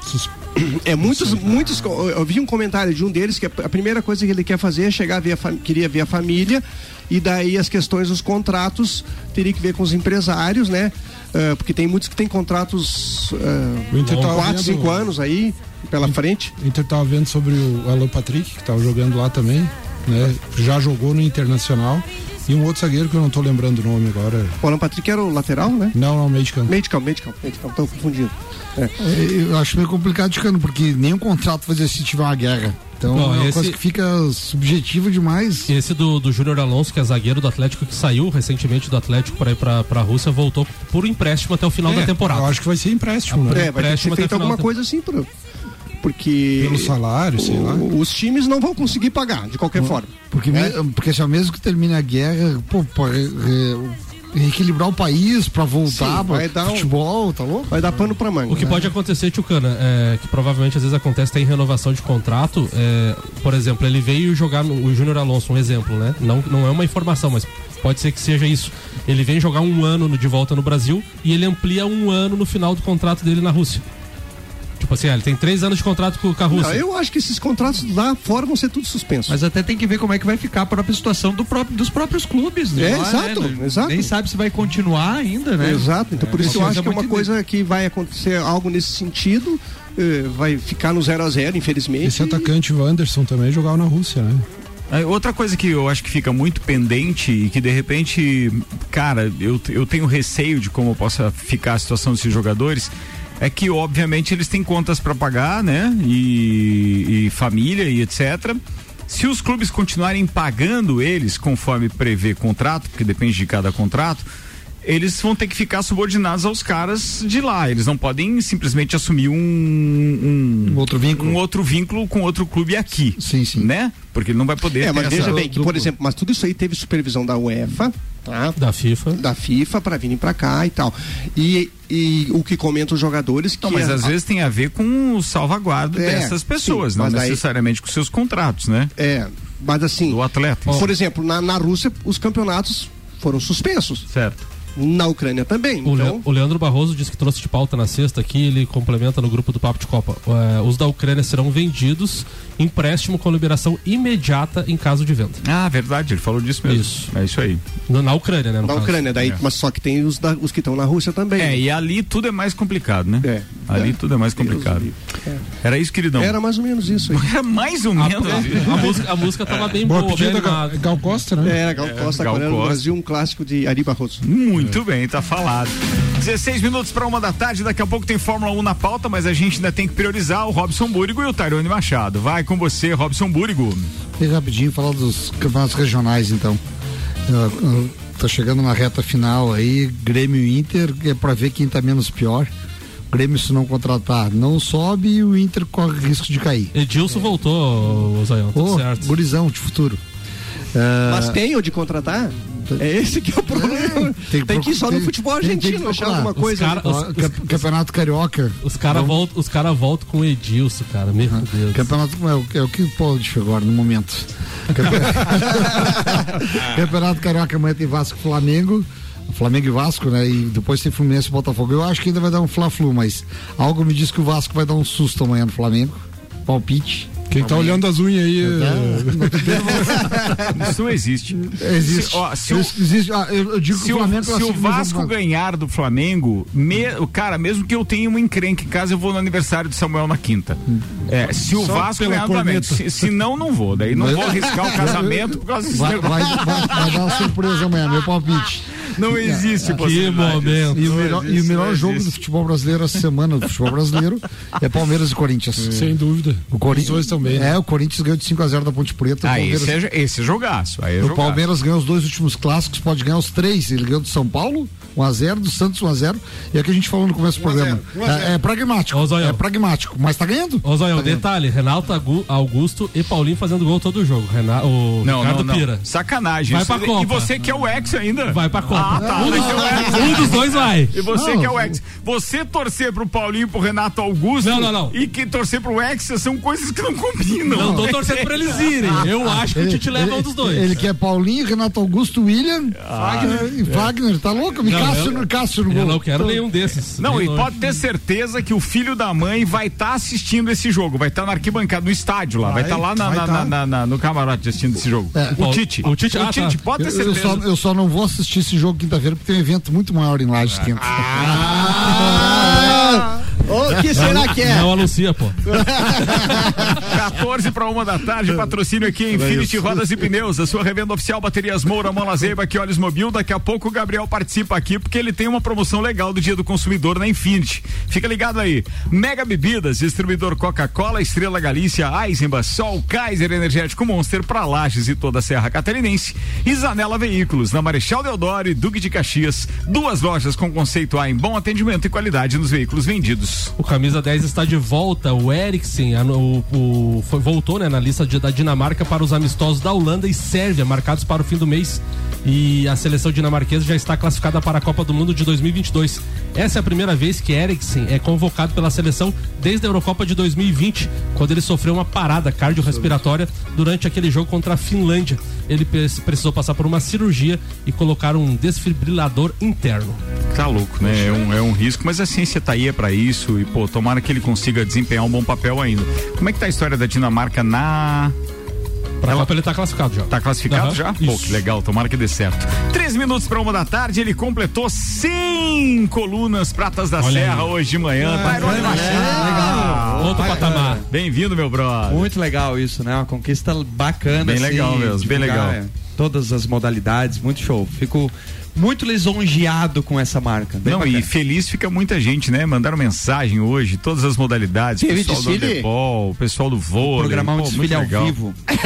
É muitos, muitos. Eu vi um comentário de um deles que a primeira coisa que ele quer fazer é chegar ver a fam- queria ver a família e daí as questões dos contratos teria que ver com os empresários, né? Ah, porque tem muitos que têm contratos Inter tava 4, vendo- 5 anos aí pela frente. O Inter tava vendo sobre o Alan Patrick, que tava jogando lá também, né? Já jogou no Internacional. E um outro zagueiro que eu não tô lembrando o nome agora. O Alan Patrick era o lateral, né? Não, não, meio de campo. Meio de campo, meio de campo, meio de campo, tô confundindo. É. É, Eu acho meio complicado de cano, porque nenhum contrato fazia se tiver uma guerra. Então Não, é uma esse- coisa que fica subjetiva demais. Esse do, do Júnior Alonso, que é zagueiro do Atlético, que saiu recentemente do Atlético para ir pra, pra Rússia, voltou por empréstimo até o final É, da temporada. Eu acho que vai ser empréstimo, né? É, vai ter que empréstimo ser feito alguma coisa assim, pro, porque Pelo salário, sei lá. os times não vão conseguir pagar, de qualquer forma. Porque, me- porque assim, ó, mesmo que termine a guerra, pô, pra re- re- reequilibrar o país, pra voltar Sim, pra vai dar um- futebol, tá louco? Vai dar pano pra manga. O que né? pode acontecer, Tchucana, é, que provavelmente às vezes acontece tem renovação de contrato. é, por exemplo, ele veio jogar no, o Júnior Alonso, um exemplo, né? Não, não é uma informação, mas pode ser que seja isso. Ele vem jogar um ano no- de volta no Brasil e ele amplia um ano no final do contrato dele na Rússia. Tipo assim, ah, ele tem três anos de contrato com, com a Rússia. Não, eu acho que esses contratos lá fora vão ser tudo suspensos. Mas até tem que ver como é que vai ficar a própria situação do próprio, dos próprios clubes. né? É, Lá, exato, né? exato. Nem sabe se vai continuar ainda, né? Exato, então por É, isso eu acho que é uma coisa que vai acontecer algo nesse sentido, eh, vai ficar no 0 a 0 infelizmente. Esse atacante Wanderson também jogava na Rússia, né? Aí, Outra coisa que eu acho que fica muito pendente e que de repente, cara, eu, eu tenho receio de como possa ficar a situação desses jogadores. É que, obviamente, eles têm contas para pagar, né? E, e família e etc. Se os clubes continuarem pagando eles conforme prevê contrato, porque depende de cada contrato, eles vão ter que ficar subordinados aos caras de lá. Eles não podem simplesmente assumir um, um, outro vínculo, um outro vínculo com outro clube aqui, sim, sim, né? Porque ele não vai poder. É, mas veja essa- bem que, por exemplo, mas tudo isso aí teve supervisão da UEFA, tá? Da FIFA. Da FIFA para virem para cá e tal. E, e o que comentam os jogadores que Não, mas a- às vezes tem a ver com o salvaguardo É, dessas pessoas, sim, não mas daí- necessariamente com seus contratos, né? É, mas assim. Do atleta. Por exemplo, na, na Rússia, os campeonatos foram suspensos. Certo. Na Ucrânia também. O, então, Le- o Leandro Barroso disse que trouxe de pauta na sexta aqui, ele complementa no grupo do Papo de Copa. É, os da Ucrânia serão vendidos, empréstimo com liberação imediata em caso de venda. Ah, verdade, ele falou disso mesmo. Isso. É isso aí. No- na Ucrânia, né? no na caso. Ucrânia, daí, É. mas só que tem os, da- os que estão na Rússia também. É, e ali tudo é mais complicado, né? É. Ali É. tudo é mais complicado. Era isso, queridão? Era mais ou menos isso aí. Era mais ou menos. A, música, a música tava bem Boa boa, bem Gal. Gal Costa, né? Era Gal Costa, Gal agora no Costa. Brasil, um clássico de Ari Barroso. Muito bem, tá falado. 16 minutos para uma da tarde, daqui a pouco tem Fórmula 1 na pauta, mas a gente ainda tem que priorizar o Robson Búrigo e o Tairone Machado. Vai com você, Robson Búrigo. E rapidinho falar dos campeonatos regionais, então. Uh, uh, tá chegando na reta final aí, Grêmio e Inter, é pra ver quem tá menos pior. O Grêmio, se não contratar, não sobe e o Inter corre risco de cair. Edilson voltou, Zaião, tudo Ô, certo. gurizão de futuro. É, Mas tem o de contratar? É esse que é o problema. Tem, tem que ir só no futebol tem- tem que argentino achar alguma Os coisa. cara- Ó, campe- Campeonato Carioca. Os caras voltam os cara voltam com o Edilson, cara. Meu Deus. Campeonato é o, é o que pode agora no momento. Campe- Campeonato Carioca amanhã tem Vasco e Flamengo. Flamengo e Vasco, né? E depois tem Fluminense e Botafogo. Eu acho que ainda vai dar um Fla-Flu, mas algo me diz que o Vasco vai dar um susto amanhã no Flamengo. Palpite. Quem tá olhando as unhas aí. é- Isso não existe. Existe. Se, ó, se o, Existe. Ah, eu, digo se que o Flamengo se o Vasco jogo- ganhar do Flamengo, me- cara, mesmo que eu tenha uma encrenca em casa, eu vou no aniversário do Samuel na quinta. É, se o Só Vasco ganhar do Flamengo, se, se não, não vou. Daí não Mas- vou arriscar o casamento por causa desse Vai, vai, vai, vai dar uma surpresa amanhã, meu palpite. Não existe Que momento. E o melhor, e o melhor jogo existe. do futebol brasileiro essa semana do futebol brasileiro é Palmeiras e Corinthians. Sem dúvida. O Corinthians Os dois também. né? É, o Corinthians ganhou de 5x0 da Ponte Preta. Ah, Palmeiras, esse é, esse é jogaço. Aí é o jogaço. Palmeiras ganhou os dois últimos clássicos, pode ganhar os três. Ele ganhou do São Paulo, 1x0, do Santos 1x0. E é o que a gente falou no começo do programa. É, é pragmático. Ô, Zoião. É pragmático, mas tá ganhando. Ô, Zóio, Tá ganhando. detalhe, Renato Augusto e Paulinho fazendo gol todo jogo. Renato, o Não, Ricardo não, não. Pira. Sacanagem. Vai pra Copa. E você que é o ex ainda? Vai pra Copa. Ah, tá. um, dos, um dos dois vai. E você Não. que é o ex. Você torcer pro Paulinho e pro Renato Augusto. Não, não, não. E que torcer pro ex são coisas que não combinam. Não tô torcendo pra eles irem. Eu acho que o Tite leva um dos dois. Ele quer Paulinho, Renato Augusto, William, Wagner e Wagner. Tá louco? Me Não, Cássio, eu- no Cássio no gol. Eu não quero nenhum desses. Não, e longe. pode ter certeza que o filho da mãe vai estar assistindo esse jogo, vai estar na arquibancada, no estádio lá, vai estar lá na- na- tá. na- na- na- no camarote assistindo esse jogo. É. o Tite. O Tite, ah, tá. pode ter Eu, eu certeza. só, eu só não vou assistir esse jogo quinta-feira porque tem um evento muito maior em Lages quinta. Ah, o que será que é? Não anuncia, pô. 14 para uma da tarde, patrocínio aqui Infinity Rodas e Pneus, a sua revenda oficial Baterias Moura, Mola Zeiba, que Olhos Mobil. Daqui a pouco o Gabriel participa aqui porque ele tem uma promoção legal do Dia do Consumidor na Infinity. Fica ligado aí. Mega Bebidas, distribuidor Coca-Cola, Estrela Galícia, Eisenbach, Sol, Kaiser Energético Monster para Lages e toda a Serra Catarinense. E Zanela Veículos, na Marechal Deodoro e Duque de Caxias. Duas lojas com conceito A em bom atendimento e qualidade nos veículos vendidos. O camisa 10 está de volta. O Eriksen o, o- foi- voltou né, na lista de- da Dinamarca para os amistosos da Holanda e Sérvia, marcados para o fim do mês. E a seleção dinamarquesa já está classificada para a Copa do Mundo de 2022. Essa é a primeira vez que Eriksen é convocado pela seleção desde a Eurocopa de 2020, quando ele sofreu uma parada cardiorrespiratória durante aquele jogo contra a Finlândia. Ele pre- precisou passar por uma cirurgia e colocar um desfibrilador interno. Tá louco, né? É um, é um risco, mas a ciência tá aí é pra isso e, pô, tomara que ele consiga desempenhar um bom papel ainda. Como é que tá a história da Dinamarca na. Pra Copa ele tá classificado já. Tá classificado Aham, já? Pô, isso. que legal, tomara que dê certo. Três minutos para uma da tarde, ele completou 100 colunas pratas da Olha Serra aí. hoje de manhã. Ah, Tairone bacana? Legal. Outro Vai- patamar. Bem-vindo, meu brother. Muito legal isso, né? Uma conquista bacana. Bem assim, legal mesmo, bem legal. é, Todas as modalidades, muito show. Fico muito lisonjeado com essa marca. Bem Não, bacana. e feliz fica muita gente, né? Mandaram mensagem hoje, todas as modalidades. Teve pessoal do desfile? handebol, pessoal do vôlei. Programar um pô, desfile ao legal. vivo.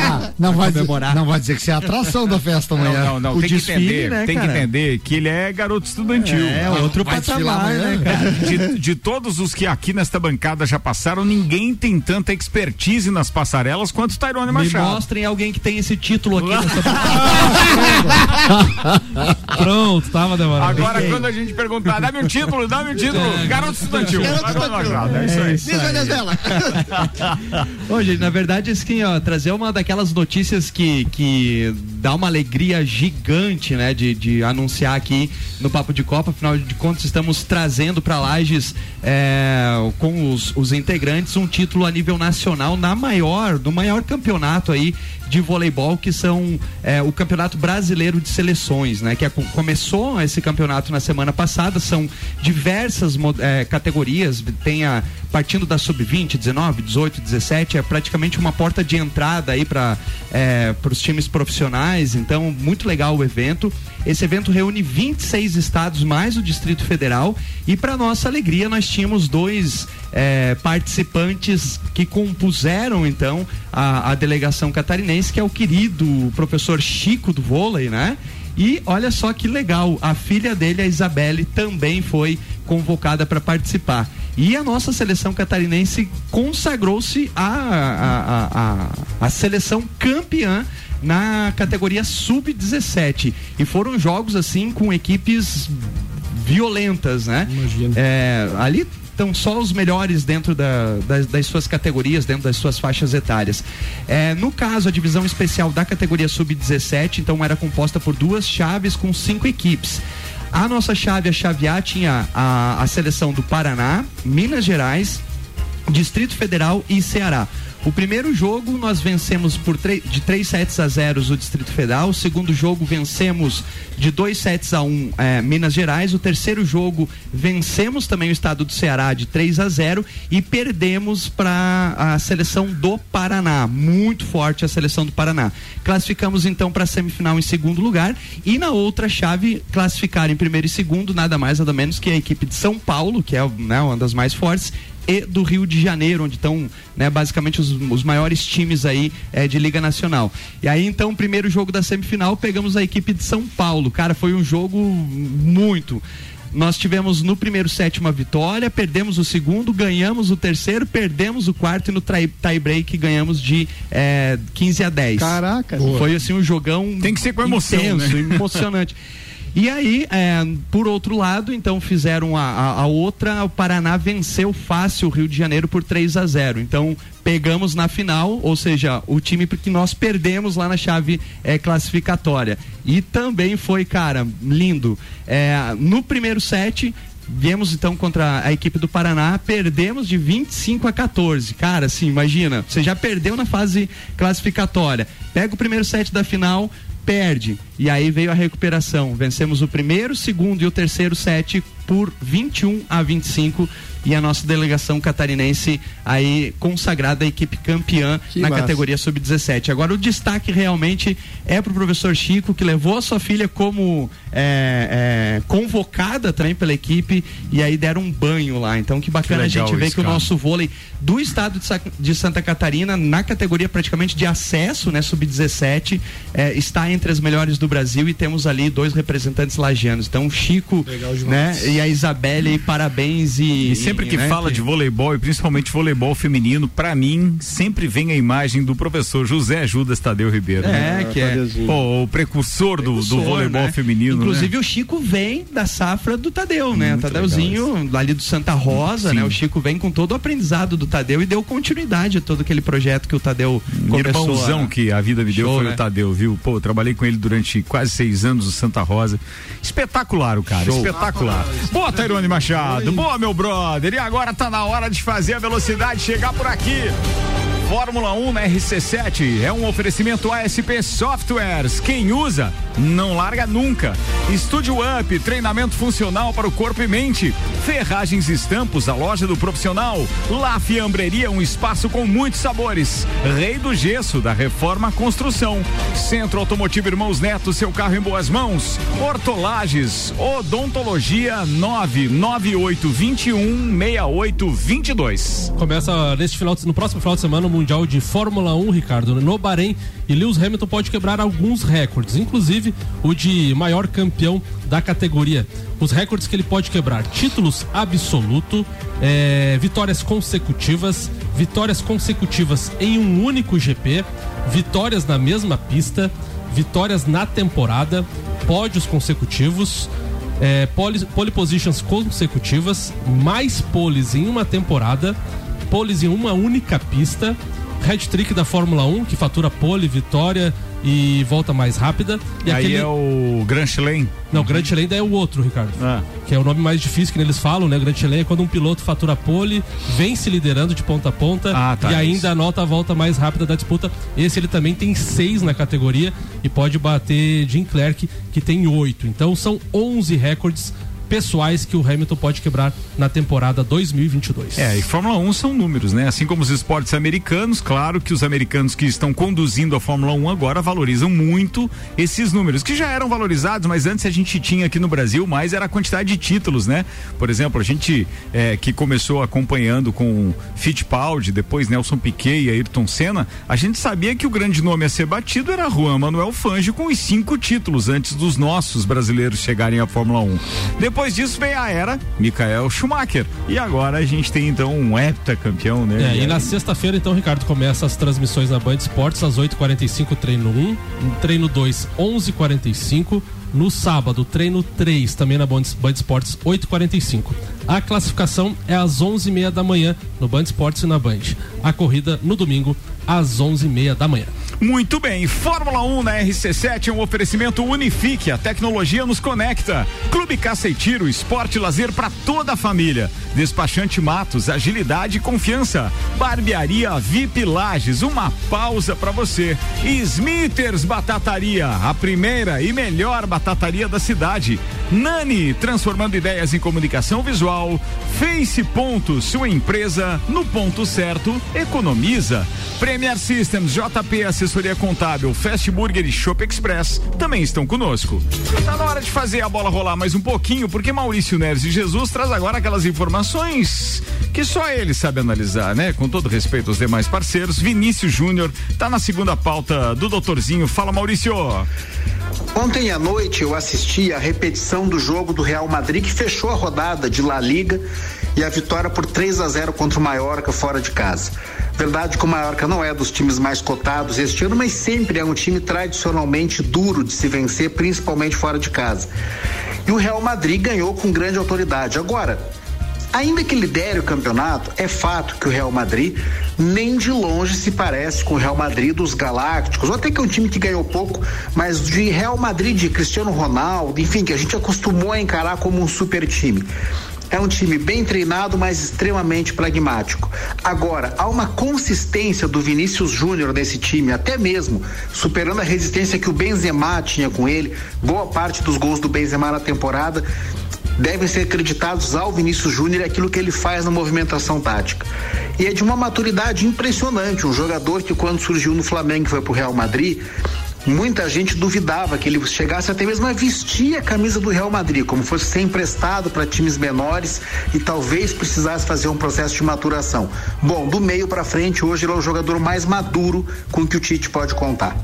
Ah, não, vai dizer, não vai dizer que você é a atração da festa amanhã. Não, não, não. O tem que desfile, entender, né, tem que entender que ele é garoto estudantil. É, outro vai desfilar patamar, né, cara? De, de todos os que aqui nesta bancada já passaram, ninguém tem tanta expertise nas passarelas quanto o Tairone Me Machado. mostrem alguém que tem esse título aqui nessa Pronto, tava demorando. Agora, quando a gente perguntar, dá-me um título, dá-me um título, garoto estudantil. Garoto estudantil. É isso aí. Olha dela. Ô, gente, na verdade, assim, ó, trazer uma daquelas notícias que, que dá uma alegria gigante, né, de, de anunciar aqui no Papo de Copa. Afinal de contas, estamos trazendo para Lages, é, com os, os integrantes, um título a nível nacional na maior, no maior campeonato aí de voleibol, que são é, o Campeonato Brasileiro de Seleções, né? Que é- começou esse campeonato na semana passada, são diversas é, categorias, tem a partindo da sub-20, 19, 18, 17, é praticamente uma porta de entrada aí para os times profissionais, então muito legal o evento. Esse evento reúne 26 estados mais o Distrito Federal e para nossa alegria nós tínhamos dois é, participantes que compuseram então a, a delegação catarinense, que é o querido professor Chico do vôlei, né? E olha só que legal, a filha dele, a Isabelle, também foi convocada para participar. E a nossa seleção catarinense consagrou-se a, a, a, a, a seleção campeã na categoria sub-17. E foram jogos assim com equipes violentas, né? É, ali estão só os melhores dentro da, das, das suas categorias, dentro das suas faixas etárias. É, no caso, a divisão especial da categoria sub-17, então era composta por duas chaves com cinco equipes. A nossa chave, a chave A, tinha a, a seleção do Paraná, Minas Gerais, Distrito Federal e Ceará. O primeiro jogo nós vencemos por de 3 sets a 0 o Distrito Federal. O segundo jogo vencemos de 2 sets a 1 eh, Minas Gerais. O terceiro jogo vencemos também o estado do Ceará de 3 a 0 e perdemos para a seleção do Paraná. Muito forte a seleção do Paraná. Classificamos então para a semifinal em segundo lugar e na outra chave classificar em primeiro e segundo nada mais nada menos que a equipe de São Paulo, que é né, uma das mais fortes e do Rio de Janeiro, onde estão né, basicamente os, os maiores times aí eh, de Liga Nacional. E aí então, primeiro jogo da semifinal, pegamos a equipe de São Paulo. Cara, foi um jogo muito. Nós tivemos no primeiro set uma vitória, perdemos o segundo, ganhamos o terceiro, perdemos o quarto e no trai- tie break ganhamos de eh, 15 a 10. Caraca. Foi assim um jogão. Tem que ser com emoção, intenso, né? emocionante. E aí, é, por outro lado, então fizeram a, a- a outra, o Paraná venceu fácil o Rio de Janeiro por 3 a 0 Então, pegamos na final, ou seja, o time que nós perdemos lá na chave é, classificatória. E também foi, cara, lindo. É, no primeiro set, Viemos então contra a equipe do Paraná, perdemos de 25 a 14. Cara, assim, imagina, você já perdeu na fase classificatória. Pega o primeiro set da final, perde. E aí veio a recuperação. Vencemos o primeiro, segundo e o terceiro set por 21 a 25 e a nossa delegação catarinense aí consagrada a equipe campeã Que na massa. categoria sub-17. Agora o destaque realmente é pro professor Chico que levou a sua filha como é, é, convocada também pela equipe e aí deram um banho lá. Então que bacana Que a gente ver isso, que o nosso vôlei do estado de, Sa- de Santa Catarina na categoria praticamente de acesso, né, sub-17, é, está entre as melhores do Brasil e temos ali dois representantes lagianos. Então o Chico, né, e a Isabelle, e parabéns e E sempre que né, fala de voleibol e principalmente voleibol feminino, pra mim sempre vem a imagem do professor José Judas Tadeu Ribeiro. É, né? que é. Pô, o precursor, do, do Precursor, voleibol né? feminino. Inclusive né? o Chico vem da safra do Tadeu, né? Muito Tadeuzinho, ali do Santa Rosa, Sim. né? O Chico vem com todo o aprendizado do Tadeu e deu continuidade a todo aquele projeto que o Tadeu começou Irmãozão a... que a vida me deu Show, foi né? o Tadeu, viu? Pô, eu trabalhei com ele durante quase seis anos no Santa Rosa. Espetacular o cara, Show. espetacular. Boa, Tairone Machado. Boa, meu brother. E agora tá na hora de fazer a velocidade chegar por aqui. Fórmula 1 na RC7 é um oferecimento ASP Softwares. Quem usa, não larga nunca. Estúdio Up, treinamento funcional para o corpo e mente. Ferragens e Estampos, a loja do profissional. La Fiambreria, um espaço com muitos sabores. Rei do Gesso, da Reforma Construção. Centro Automotivo Irmãos Neto, seu carro em boas mãos. Hortolages, Odontologia 998216822. Começa neste final no próximo final de semana o Mundial de Fórmula 1, Ricardo, no Bahrein. E Lewis Hamilton pode quebrar alguns recordes, inclusive o de maior campeão da categoria. Os recordes que ele pode quebrar: títulos absoluto, eh, vitórias consecutivas, vitórias consecutivas em um único GP, vitórias na mesma pista, vitórias na temporada, pódios consecutivos. É, pole, pole positions consecutivas, mais poles em uma temporada, poles em uma única pista, hat trick da Fórmula 1, que fatura pole, vitória e volta mais rápida. E Aí aquele... é o Grand Chelem. Não, Grand Chelem daí é o outro, Ricardo. Ah. Que é o nome mais difícil que eles falam, né? Grand Chelem é quando um piloto fatura pole, vence liderando de ponta a ponta Ah, tá, e isso. ainda anota a volta mais rápida da disputa. Esse ele também tem seis na categoria e pode bater Jim Clerk, que tem oito. Então são 11 recordes pessoais que o Hamilton pode quebrar na temporada 2022. É, e Fórmula 1 são números, né? Assim como os esportes americanos, claro que os americanos que estão conduzindo a Fórmula 1 agora valorizam muito esses números, que já eram valorizados, mas antes a gente tinha aqui no Brasil mais era a quantidade de títulos, né? Por exemplo, a gente é, que começou acompanhando com Fittipaldi, depois Nelson Piquet e Ayrton Senna, a gente sabia que o grande nome a ser batido era Juan Manuel Fangio com os cinco títulos antes dos nossos brasileiros chegarem à Fórmula 1. Depois depois disso veio a era Michael Schumacher. E agora a gente tem então um heptacampeão, né? É, e na sexta-feira, então, Ricardo, começa as transmissões na Band Esportes, às 8h45, treino 1, treino 2, 11h45. No sábado, treino 3, também na Band Band Esportes, 8h45. A classificação é às 11h30 da manhã, no Band Esportes e na Band. A corrida no domingo, às 11h30 da manhã. Muito bem, Fórmula 1 na RC7 é um oferecimento Unifique, a tecnologia nos conecta. Clube Caça e Tiro, esporte e lazer para toda a família. Despachante Matos, agilidade e confiança. Barbearia VIP Lages, uma pausa para você. E Smithers Batataria, a primeira e melhor batataria da cidade. Nani, transformando ideias em comunicação visual. Face Ponto, sua empresa no ponto certo, economiza. Premier Systems, JP Assessoria Contábil, Fast Burger e Shop Express também estão conosco. Tá na hora de fazer a bola rolar mais um pouquinho, porque Maurício Neves e Jesus traz agora aquelas informações que só ele sabe analisar, né? Com todo respeito aos demais parceiros, Vinícius Júnior tá na segunda pauta do doutorzinho. Fala, Maurício. Ontem à noite eu assisti a repetição do jogo do Real Madrid que fechou a rodada de La Liga e a vitória por 3 a 0 contra o Mallorca fora de casa. Verdade que o Mallorca não é dos times mais cotados este ano, mas sempre é um time tradicionalmente duro de se vencer, principalmente fora de casa. E o Real Madrid ganhou com grande autoridade. Agora, Ainda que lidere o campeonato, é fato que o Real Madrid nem de longe se parece com o Real Madrid dos Galácticos, ou até que é um time que ganhou pouco, mas de Real Madrid de Cristiano Ronaldo, enfim, que a gente acostumou a encarar como um super time. É um time bem treinado, mas extremamente pragmático. Agora, há uma consistência do Vinícius Júnior nesse time, até mesmo superando a resistência que o Benzema tinha com ele. Boa parte dos gols do Benzema na temporada devem ser acreditados ao Vinícius Júnior e aquilo que ele faz na movimentação tática. E é de uma maturidade impressionante, um jogador que quando surgiu no Flamengo e foi pro Real Madrid, muita gente duvidava que ele chegasse até mesmo a vestir a camisa do Real Madrid, como fosse ser emprestado para times menores e talvez precisasse fazer um processo de maturação. Bom, do meio para frente, hoje ele é o jogador mais maduro com que o Tite pode contar.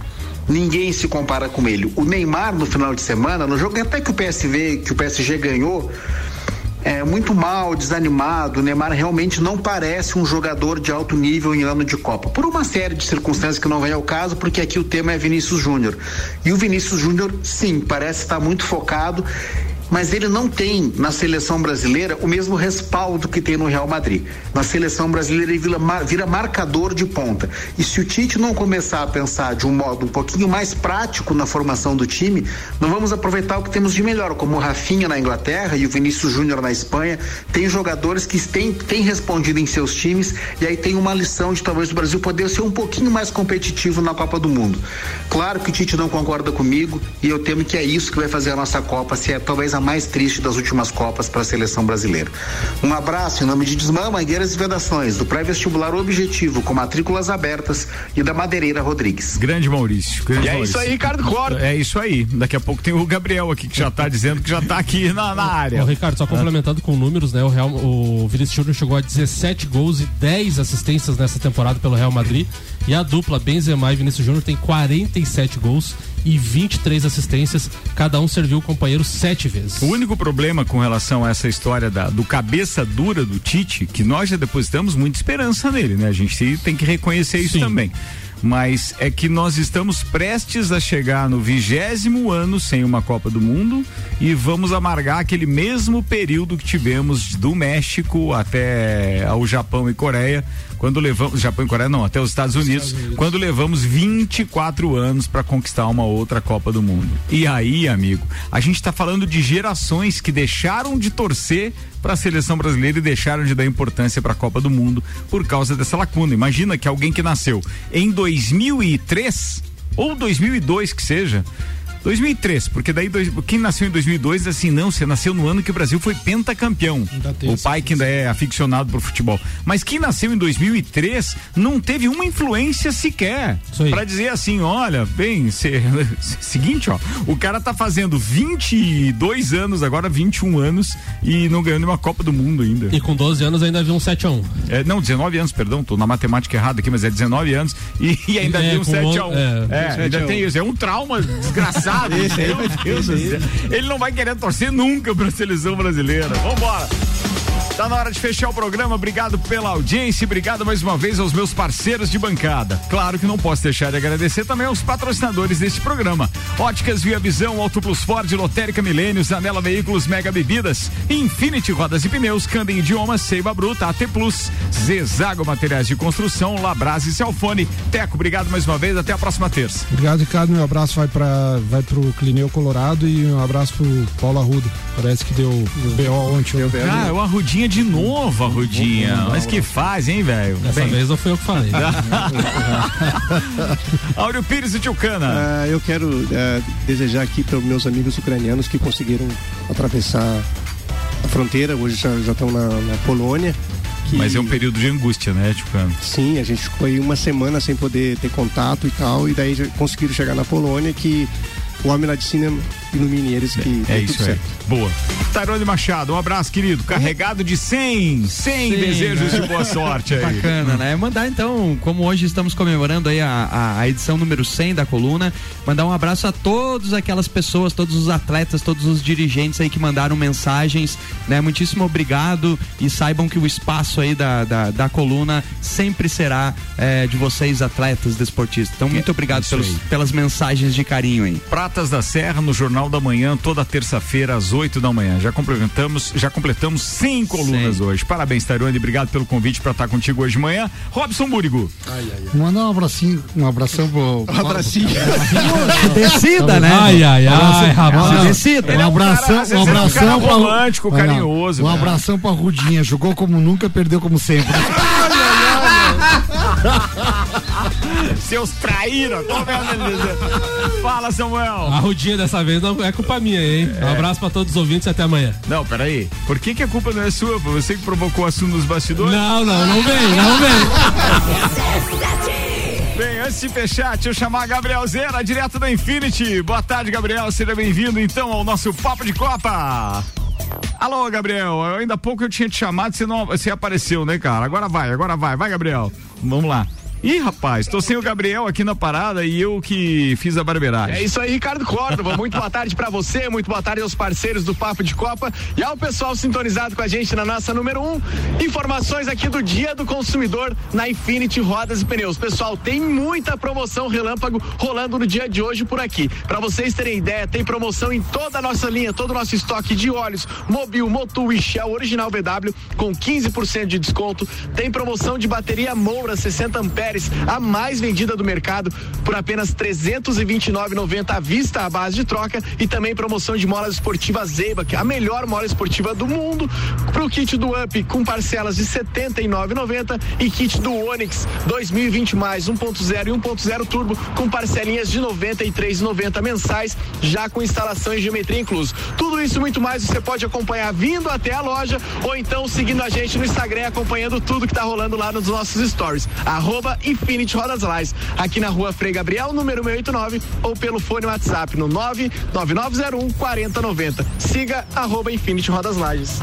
Ninguém se compara com ele. O Neymar no final de semana, no jogo até que o PSV, que o PSG ganhou, é muito mal, desanimado. O Neymar realmente não parece um jogador de alto nível em ano de Copa. Por uma série de circunstâncias que não vem ao caso, porque aqui o tema é Vinícius Júnior. E o Vinícius Júnior, sim, parece estar muito focado mas ele não tem na seleção brasileira o mesmo respaldo que tem no Real Madrid. Na seleção brasileira ele vira, vira, marcador de ponta. E se o Tite não começar a pensar de um modo um pouquinho mais prático na formação do time, não vamos aproveitar o que temos de melhor, como o Rafinha na Inglaterra e o Vinícius Júnior na Espanha. Tem jogadores que têm, têm respondido em seus times e aí tem uma lição de talvez o Brasil poder ser um pouquinho mais competitivo na Copa do Mundo. Claro que o Tite não concorda comigo e eu temo que é isso que vai fazer a nossa Copa, se é talvez a mais triste das últimas Copas para a seleção brasileira. Um abraço em nome de Desmã, Mangueiras e Vedações, do pré-vestibular Objetivo, com matrículas abertas e da Madeireira Rodrigues. Grande Maurício. Grande E é Maurício. isso aí, Ricardo Cordo. É isso aí. Daqui a pouco tem o Gabriel aqui que já tá dizendo que já tá aqui na, na área. Ô, Ricardo, só complementando com números, né? O, Real, o Vinícius Júnior chegou a 17 gols e 10 assistências nessa temporada pelo Real Madrid. E a dupla Benzema e Vinícius Júnior tem 47 gols e 23 assistências. Cada um serviu o companheiro sete vezes. O único problema com relação a essa história da, do cabeça dura do Tite, que nós já depositamos muita esperança nele, né? A gente tem que reconhecer isso também. Mas é que nós estamos prestes a chegar no vigésimo ano sem uma Copa do Mundo e vamos amargar aquele mesmo período que tivemos do México até ao Japão e Coreia, quando levamos Japão e Coreia não, até os Estados Unidos, quando levamos 24 anos para conquistar uma outra Copa do Mundo. E aí, amigo, a gente está falando de gerações que deixaram de torcer para a seleção brasileira e deixaram de dar importância para a Copa do Mundo por causa dessa lacuna. Imagina que alguém que nasceu em 2003 ou 2002 que seja, 2003, porque daí dois, quem nasceu em 2002 assim, não, você nasceu no ano que o Brasil foi pentacampeão. O pai que ainda é aficionado por futebol. Mas quem nasceu em 2003 não teve uma influência sequer para dizer assim, olha, bem, cê, seguinte, ó, o cara tá fazendo 22 anos agora, 21 anos e não ganhou nenhuma Copa do Mundo ainda. E com 12 anos ainda havia um 7 a 1 É, não, 19 anos, perdão, tô na matemática errada aqui, mas é 19 anos e, e ainda É, havia um com 7 on- a 1 é, É, 7 ainda a 1. tem isso, é um trauma desgraçado Meu Deus do céu. Ele não vai querer torcer nunca pra seleção brasileira. Vambora. Tá na hora de fechar o programa. Obrigado pela audiência. Obrigado mais uma vez aos meus parceiros de bancada. Claro que não posso deixar de agradecer também aos patrocinadores deste programa: Óticas Via Visão, Auto Plus Ford, Lotérica Milênios, Anela Veículos, Mega Bebidas, Infinity Rodas e Pneus, Candem Idiomas, Seiva Bruta, AT Plus, Zezago Materiais de Construção, Labras e Celfone. Teco, obrigado mais uma vez. Até a próxima terça. Obrigado, Ricardo. Meu abraço vai para vai pro Clineu Colorado e um abraço pro Paulo Arruda. Parece que deu BO ontem. Ah, é o Arrudinha de novo, Arrudinha. Mas que faz, hein, velho? Dessa Bem- vez não foi eu que falei. Áureo Pires e Tchucana. Ah, eu quero eh, desejar aqui para os meus amigos ucranianos que conseguiram atravessar a fronteira, hoje já, já estão na, na Polônia. que- Mas é um período de angústia, né, Tchucana? Sim, a gente ficou aí uma semana sem poder ter contato e tal, e daí já conseguiram chegar na Polônia que o homem lá de cima ilumine eles que É deu isso tudo aí. certo. Boa. Tairone Machado, um abraço, querido. Carregado de 100, 100 Sim, desejos né? de boa sorte aí. Bacana, né? Mandar então, como hoje estamos comemorando aí a, a, a edição número 100 da coluna, mandar um abraço a todas aquelas pessoas, todos os atletas, todos os dirigentes aí que mandaram mensagens, né? Muitíssimo obrigado e saibam que o espaço aí da, da, da coluna sempre será eh, de vocês, atletas, desportistas. Então, muito obrigado isso pelos, pelas mensagens de carinho aí. Pratas da Serra no Jornal da Manhã, toda terça-feira às 8 da manhã. Já completamos, já completamos 100 colunas hoje. Parabéns, Tairone. Obrigado pelo convite para estar contigo hoje de manhã. Robson Búrigo. Mandar um abracinho, um abração pro. Um abracinho. Decida, né? Ai, ai, ai, rapaz. Decida. Um Ele é um abração, um é um abração pra- romântico, carinhoso, Um né? abração pra Rudinha. Jogou como nunca, perdeu como sempre. Seus traíram. Tô vendo eles. Fala, Samuel. A rodinha dessa vez não é culpa minha, hein? Um abraço pra todos os ouvintes e até amanhã. Não, peraí. Por que, que a culpa não é sua? Foi você que provocou o assunto nos bastidores? Não, não, não vem, não vem. Bem, antes de fechar, deixa eu chamar a Gabriel Zera, direto da Infinity. Boa tarde, Gabriel. Seja bem-vindo, então, ao nosso Papo de Copa. Alô, Gabriel. Ainda há pouco eu tinha te chamado, você não você apareceu, né, cara? Agora vai, agora vai. Vai, Gabriel. Vamos lá. Ih, rapaz, tô sem o Gabriel aqui na parada e eu que fiz a barbeiragem. É isso aí, Ricardo Córdova. Muito boa tarde pra você, muito boa tarde aos parceiros do Papo de Copa e ao pessoal sintonizado com a gente na nossa número 1. Um. Informações aqui do Dia do Consumidor na Infinity Rodas e Pneus. Pessoal, tem muita promoção relâmpago rolando no dia de hoje por aqui. Pra vocês terem ideia, tem promoção em toda a nossa linha, todo o nosso estoque de óleos, Mobil, Motul e Shell original VW com 15% de desconto. Tem promoção de bateria Moura 60 amperes, a mais vendida do mercado por apenas 329,90 à vista à base de troca e também promoção de molas esportivas Zeiba, que é a melhor mola esportiva do mundo, pro kit do Up com parcelas de 79,90 e kit do Onix 2020 mais 1.0 e 1.0 turbo com parcelinhas de 93,90 mensais, já com instalação e geometria incluso. Tudo isso e muito mais você pode acompanhar vindo até a loja ou então seguindo a gente no Instagram acompanhando tudo que tá rolando lá nos nossos stories. Arroba Infinity Rodas Lais, aqui na rua Frei Gabriel, número 689, ou pelo fone WhatsApp no 99901 4090. Siga arroba Infinity Rodas Lages.